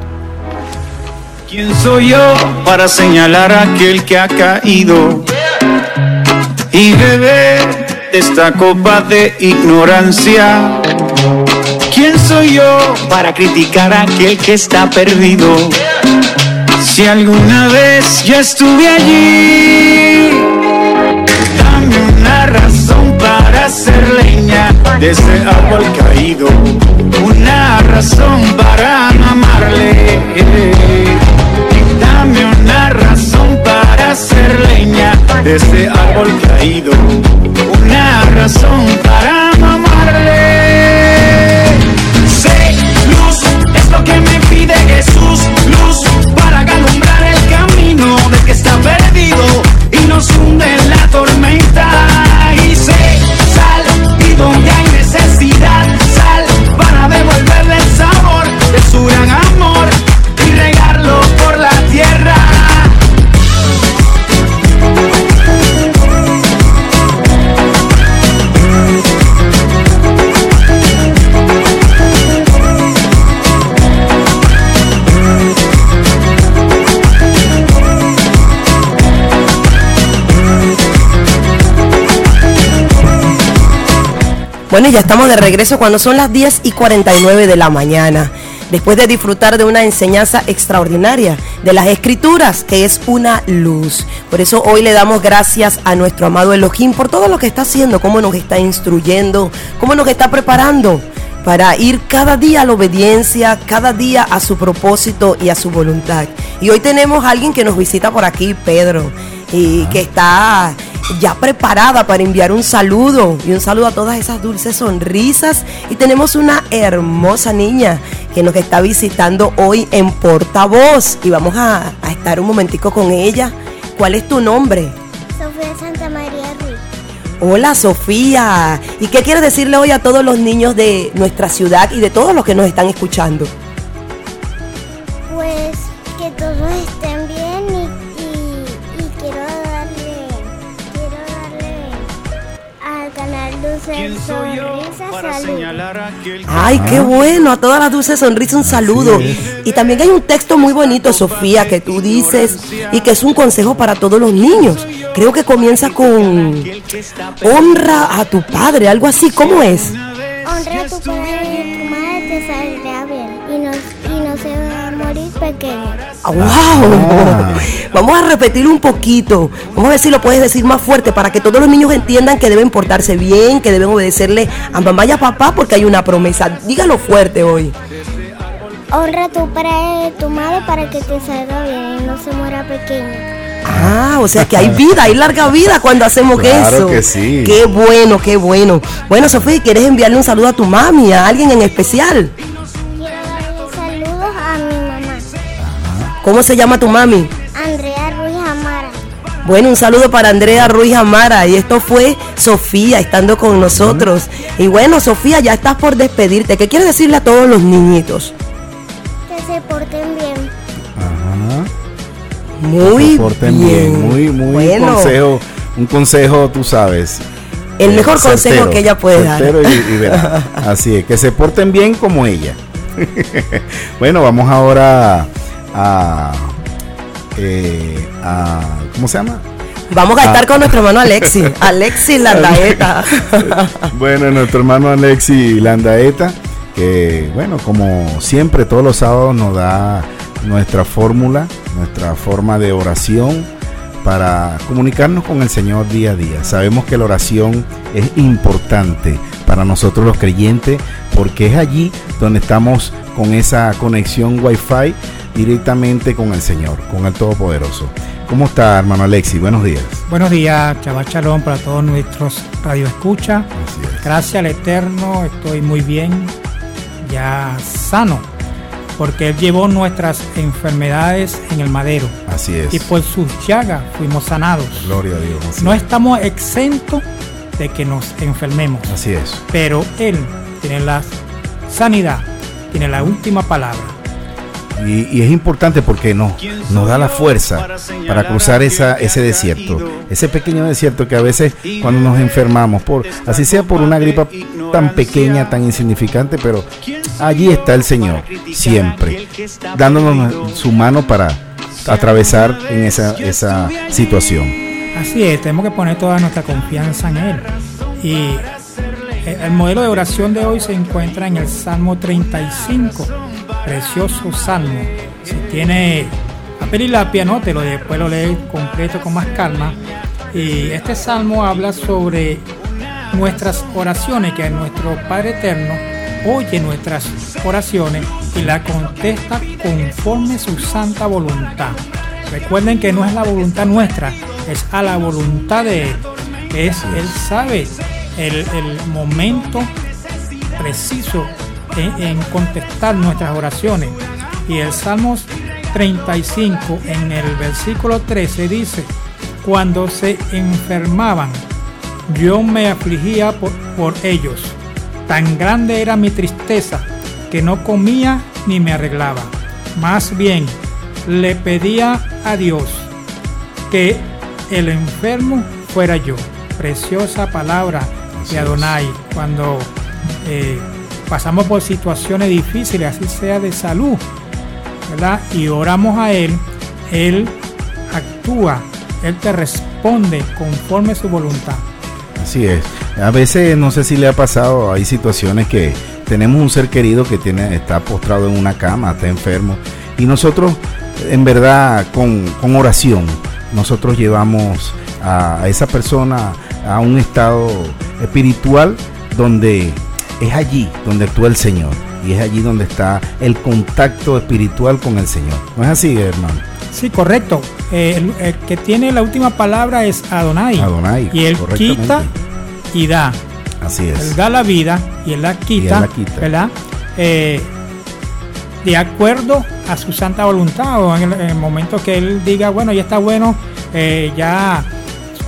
¿Quién soy yo para señalar a aquel que ha caído y beber esta copa de ignorancia? ¿Quién soy yo para criticar a aquel que está perdido? Si alguna vez yo estuve allí, hacer leña de ese árbol caído, una razón para no amarle. Dame una razón para hacer leña de ese árbol caído, una razón para no amarle. Sé luz, es lo que me pide Jesús, luz Bueno, y ya estamos de regreso cuando son las 10 y 49 de la mañana. Después de disfrutar de una enseñanza extraordinaria de las escrituras, que es una luz. Por eso hoy le damos gracias a nuestro amado Elohim por todo lo que está haciendo, cómo nos está instruyendo, cómo nos está preparando para ir cada día a la obediencia, cada día a su propósito y a su voluntad. Y hoy tenemos a alguien que nos visita por aquí, Pedro, y que está ya preparada para enviar un saludo y un saludo a todas esas dulces sonrisas. Y tenemos una hermosa niña que nos está visitando hoy en Portavoz y vamos a, a estar un momentico con ella. ¿Cuál es tu nombre? Sofía Santa María Ruiz. Hola Sofía. ¿Y qué quieres decirle hoy a todos los niños de nuestra ciudad y de todos los que nos están escuchando? Salud. Ay, qué bueno. A todas las dulces sonrisas un saludo. Y también hay un texto muy bonito, Sofía, que tú dices y que es un consejo para todos los niños. Creo que comienza con honra a tu padre, algo así. ¿Cómo es? Honra a tu padre y a tu madre te saldrá morir pequeño. Ah, ¡Wow! Vamos a repetir un poquito. Vamos a ver si lo puedes decir más fuerte para que todos los niños entiendan que deben portarse bien, que deben obedecerle a mamá y a papá porque hay una promesa. Dígalo fuerte hoy. Honra a tu padre tu madre para que te salga bien y no se muera pequeño. Ah, o sea que hay vida, hay larga vida cuando hacemos Claro eso. que sí. Qué bueno, qué bueno. Bueno, Sofía, ¿quieres enviarle un saludo a tu mami, a alguien en especial? ¿Cómo se llama tu mami? Andrea Ruiz Amara. Bueno, un saludo para Andrea Ruiz Amara. Y esto fue Sofía estando con nosotros. Y bueno, Sofía, ya estás por despedirte. ¿Qué quieres decirle a todos los niñitos? Que se porten bien. Muy Se porten bien. Muy, muy Bueno. consejo, un consejo, tú sabes, el mejor consejo que ella puede dar. y-. Así es, que se porten bien como ella. bueno, vamos ahora a, eh, a- ¿Cómo se llama? Vamos a Ah. estar con nuestro hermano Alexi. Alexi Landaeta. Bueno, nuestro hermano Alexi Landaeta, que bueno, como siempre todos los sábados nos da nuestra fórmula, nuestra forma de oración para comunicarnos con el Señor día a día. Sabemos que la oración es importante para nosotros los creyentes porque es allí donde estamos con esa conexión Wi-Fi directamente con el Señor, con el Todopoderoso. ¿Cómo está, hermano Alexi? Buenos días. Buenos días, Chaval Chalón, para todos nuestros radioescuchas. Gracias al Eterno, estoy muy bien, ya sano, porque Él llevó nuestras enfermedades en el madero. Así es. Y por sus llagas fuimos sanados. Gloria a Dios. así No es. estamos exentos de que nos enfermemos, Así es. pero Él tiene la sanidad, tiene la última palabra. Y, y es importante porque no, nos da la fuerza para cruzar esa, ese desierto, ese pequeño desierto que a veces cuando nos enfermamos, por, así sea por una gripa tan pequeña, tan insignificante, pero allí está el Señor, siempre, dándonos su mano para atravesar en esa, esa situación. Así es, tenemos que poner toda nuestra confianza en Él. Y el modelo de oración de hoy se encuentra en el Salmo 35, precioso Salmo. Si tiene papel y lápiz, anótelo después lo lee completo con más calma. Y este Salmo habla sobre nuestras oraciones, que nuestro Padre Eterno oye nuestras oraciones y la contesta conforme su santa voluntad. Recuerden que no es la voluntad nuestra, es a la voluntad de Él. Es, él sabe el momento preciso en, en contestar nuestras oraciones. Y el Salmos 35 en el versículo 13 dice, cuando se enfermaban, yo me afligía por, por ellos. Tan grande era mi tristeza que no comía ni me arreglaba. Más bien le pedía a Dios que el enfermo fuera yo. Preciosa palabra de Adonai. Cuando eh, pasamos por situaciones difíciles, así sea de salud, ¿verdad? Y oramos a Él, Él actúa, Él te responde conforme su voluntad. Así es. A veces no sé si le ha pasado, hay situaciones que tenemos un ser querido que tiene, está postrado en una cama, está enfermo, y nosotros, en verdad, con, oración, nosotros llevamos a esa persona a un estado espiritual donde es allí donde actúa el Señor y es allí donde está el contacto espiritual con el Señor. ¿No es así, hermano? Sí, correcto. Eh, el, el que tiene la última palabra es Adonai. Adonai, Y Él quita y da. Así es. Él da la vida y Él la quita, Él la quita. ¿verdad? Eh, de acuerdo a su santa voluntad o en el, en el momento que Él diga, bueno, ya está bueno, eh, ya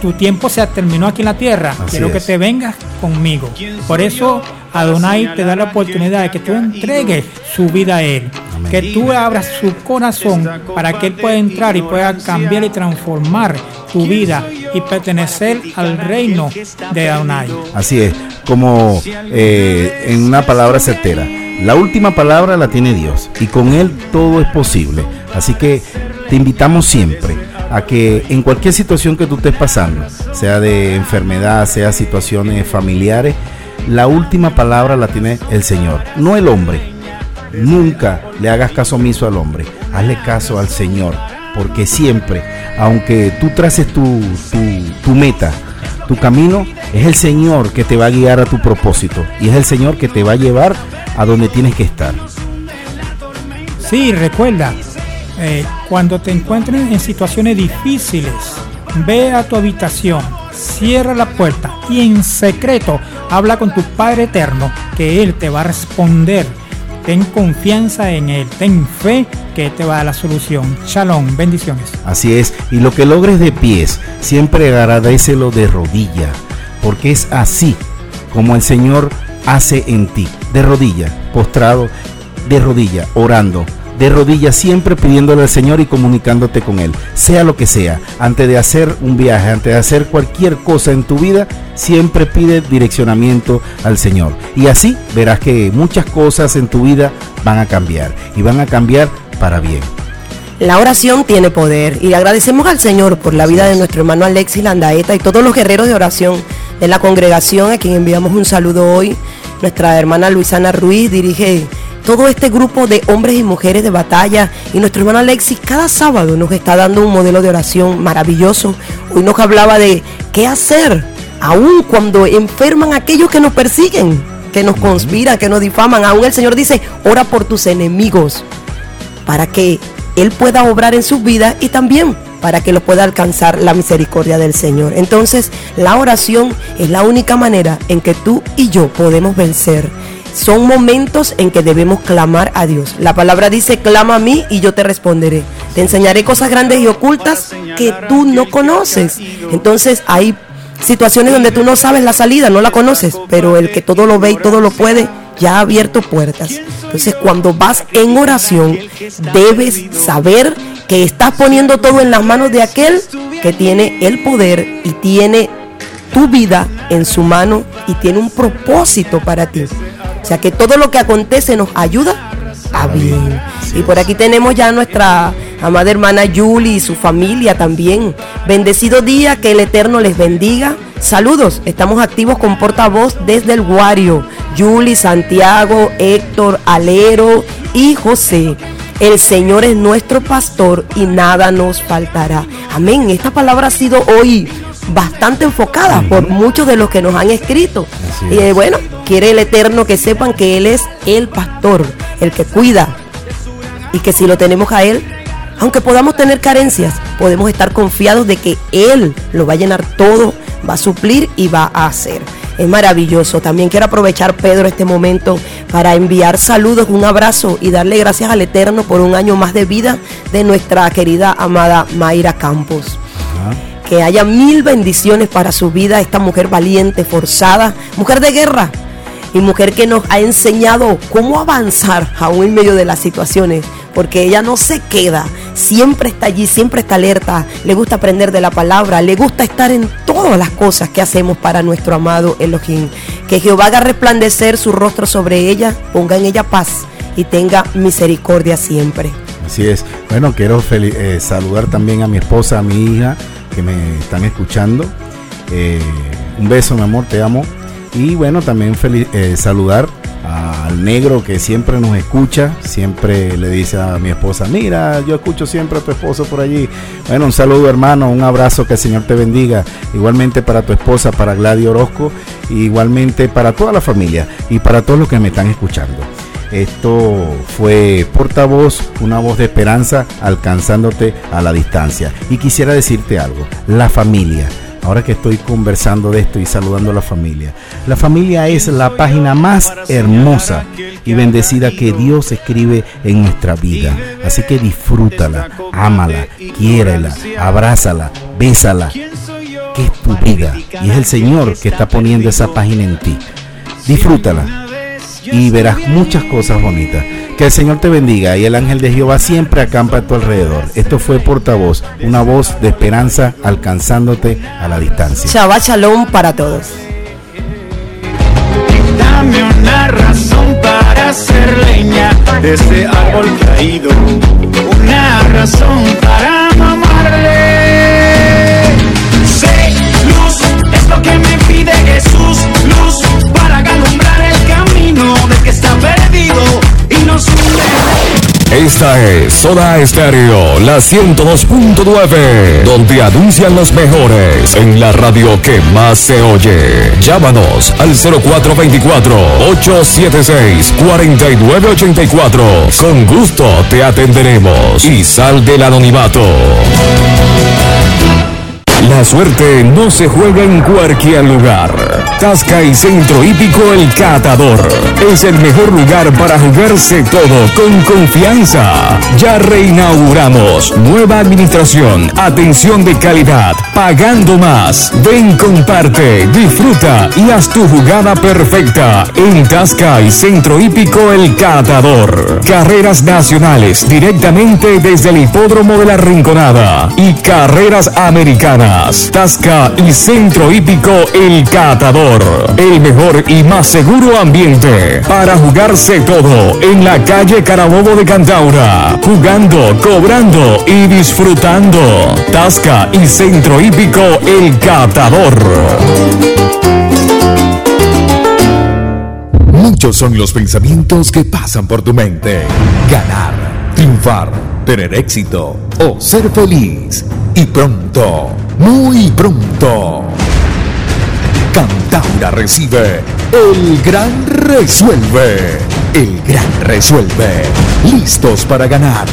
tu tiempo se terminó aquí en la tierra, Así quiero que te vengas conmigo. Por eso Adonai te da la oportunidad de que tú entregues su vida a Él, que tú abras su corazón para que Él pueda entrar y pueda cambiar y transformar tu vida y pertenecer al reino de Adonai. Así es, como eh, en una palabra certera. La última palabra la tiene Dios y con Él todo es posible. Así que te invitamos siempre a que en cualquier situación que tú estés pasando, sea de enfermedad, sea situaciones familiares, la última palabra la tiene el Señor, no el hombre. Nunca le hagas caso omiso al hombre, hazle caso al Señor, porque siempre, aunque tú traces tu, tu, tu meta, tu camino, es el Señor que te va a guiar a tu propósito y es el Señor que te va a llevar a donde tienes que estar. Sí, recuerda, eh, cuando te encuentres en situaciones difíciles, ve a tu habitación, cierra la puerta y en secreto habla con tu Padre Eterno, que Él te va a responder. Ten confianza en Él, ten fe que te va a dar la solución. Shalom, bendiciones. Así es, y lo que logres de pies, siempre agradecelo de rodilla, porque es así como el Señor hace en ti, de rodilla, postrado, de rodilla, orando, de rodillas siempre pidiéndole al Señor y comunicándote con Él, sea lo que sea, antes de hacer un viaje, antes de hacer cualquier cosa en tu vida, siempre pide direccionamiento al Señor. Y así verás que muchas cosas en tu vida van a cambiar y van a cambiar para bien. La oración tiene poder y agradecemos al Señor por la vida de nuestro hermano Alexis Landaeta y todos los guerreros de oración de la congregación a quien enviamos un saludo hoy. Nuestra hermana Luisana Ruiz dirige todo este grupo de hombres y mujeres de batalla y nuestro hermano Alexis cada sábado nos está dando un modelo de oración maravilloso. Hoy nos hablaba de qué hacer aún cuando enferman aquellos que nos persiguen, que nos conspiran, que nos difaman. Aún el Señor dice, ora por tus enemigos para que Él pueda obrar en sus vidas y también para que lo pueda alcanzar la misericordia del Señor. Entonces, la oración es la única manera en que tú y yo podemos vencer. Son momentos en que debemos clamar a Dios. La palabra dice, clama a mí y yo te responderé. Te enseñaré cosas grandes y ocultas que tú no conoces. Entonces hay situaciones donde tú no sabes la salida, no la conoces, pero el que todo lo ve y todo lo puede, ya ha abierto puertas. Entonces cuando vas en oración, debes saber que estás poniendo todo en las manos de aquel que tiene el poder y tiene tu vida en su mano y tiene un propósito para ti. O sea que todo lo que acontece nos ayuda a bien. Y por aquí tenemos ya a nuestra amada hermana Julie y su familia también. Bendecido día, que el Eterno les bendiga. Saludos, estamos activos con portavoz desde el Guario. Julie, Santiago, Héctor, Alero y José. El Señor es nuestro pastor y nada nos faltará. Amén. Esta palabra ha sido hoy bastante enfocada por muchos de los que nos han escrito. Y eh, bueno, quiere el Eterno que sepan que Él es el pastor, el que cuida. Y que si lo tenemos a Él, aunque podamos tener carencias, podemos estar confiados de que Él lo va a llenar todo, va a suplir y va a hacer es maravilloso. También quiero aprovechar, Pedro, este momento para enviar saludos, un abrazo y darle gracias al Eterno por un año más de vida de nuestra querida amada Mayra Campos. Que haya mil bendiciones para su vida, esta mujer valiente, forzada, mujer de guerra y mujer que nos ha enseñado cómo avanzar aún en medio de las situaciones porque ella no se queda, siempre está allí, siempre está alerta, le gusta aprender de la palabra, le gusta estar en todas las cosas que hacemos para nuestro amado Elohim. Que Jehová haga resplandecer su rostro sobre ella, ponga en ella paz y tenga misericordia siempre. Así es. Bueno, quiero eh, saludar también a mi esposa, a mi hija, que me están escuchando. Eh, un beso, mi amor, te amo. Y bueno, también eh, saludar al negro que siempre nos escucha, siempre le dice a mi esposa, mira, yo escucho siempre a tu esposo por allí. Bueno, un saludo hermano, un abrazo, que el Señor te bendiga. Igualmente para tu esposa, para Gladys Orozco, igualmente para toda la familia y para todos los que me están escuchando. Esto fue portavoz, una voz de esperanza alcanzándote a la distancia. Y quisiera decirte algo, la familia ahora que estoy conversando de esto y saludando a la familia. La familia es la página más hermosa y bendecida que Dios escribe en nuestra vida. Así que disfrútala, ámala, quiérela, abrázala, bésala. Que es tu vida y es el Señor que está poniendo esa página en ti. Disfrútala y verás muchas cosas bonitas. Que el Señor te bendiga y el ángel de Jehová siempre acampa a tu alrededor. Esto fue portavoz, una voz de esperanza alcanzándote a la distancia. Shabbat Shalom para todos. Dame una razón para hacer leña de este árbol caído, una razón para mamarle. Sé luz, es lo que me pide Jesús, luz para alumbrar camino de que está perdido esta es Soda Estéreo, la 102.9, donde anuncian los mejores en la radio que más se oye. Llámanos al 0424-876-4984. Con gusto te atenderemos y sal del anonimato. La suerte no se juega en cualquier lugar Tasca y Centro Hípico El Catador. Es el mejor lugar para jugarse todo con confianza. Ya reinauguramos. Nueva administración. Atención de calidad. Pagando más. Ven, comparte, disfruta y haz tu jugada perfecta en Tasca y Centro Hípico El Catador. Carreras nacionales directamente desde el Hipódromo de la Rinconada y carreras americanas. Tasca y Centro Hípico El Catador. El mejor y más seguro ambiente para jugarse todo en la calle Carabobo de Cantaura. Jugando, cobrando y disfrutando. Tasca y Centro Hípico El Catador. Muchos son los pensamientos que pasan por tu mente. Ganar, triunfar, tener éxito o ser feliz. Y pronto, muy pronto, Cantaura recibe el Gran Resuelve. El Gran Resuelve. Listos para ganar.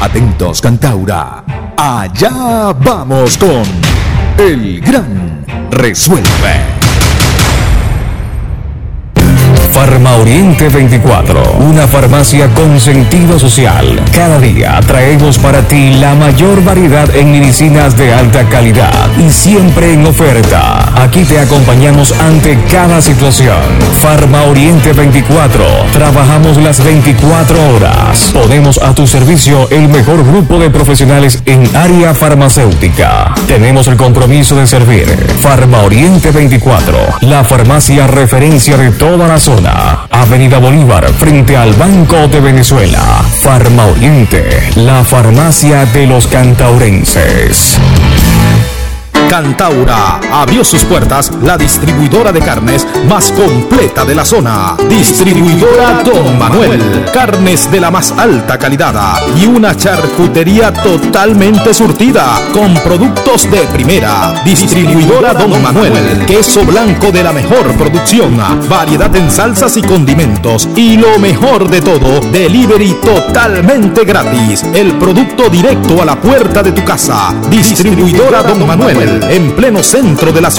Atentos, Cantaura. Allá vamos con el Gran Resuelve. Farma Oriente 24, una farmacia con sentido social. Cada día traemos para ti la mayor variedad en medicinas de alta calidad y siempre en oferta. Aquí te acompañamos ante cada situación. Farma Oriente 24, trabajamos las 24 horas. Ponemos a tu servicio el mejor grupo de profesionales en área farmacéutica. Tenemos el compromiso de servir. Farma Oriente 24, la farmacia referencia de toda la zona. Avenida Bolívar, frente al Banco de Venezuela. Farma Oriente, la farmacia de los cantaurenses. Cantaura abrió sus puertas la distribuidora de carnes más completa de la zona. Distribuidora Don Manuel. Carnes de la más alta calidad y una charcutería totalmente surtida con productos de primera. Distribuidora Don Manuel. Queso blanco de la mejor producción. Variedad en salsas y condimentos. Y lo mejor de todo, delivery totalmente gratis. El producto directo a la puerta de tu casa. Distribuidora Don Manuel en pleno centro de la ciudad.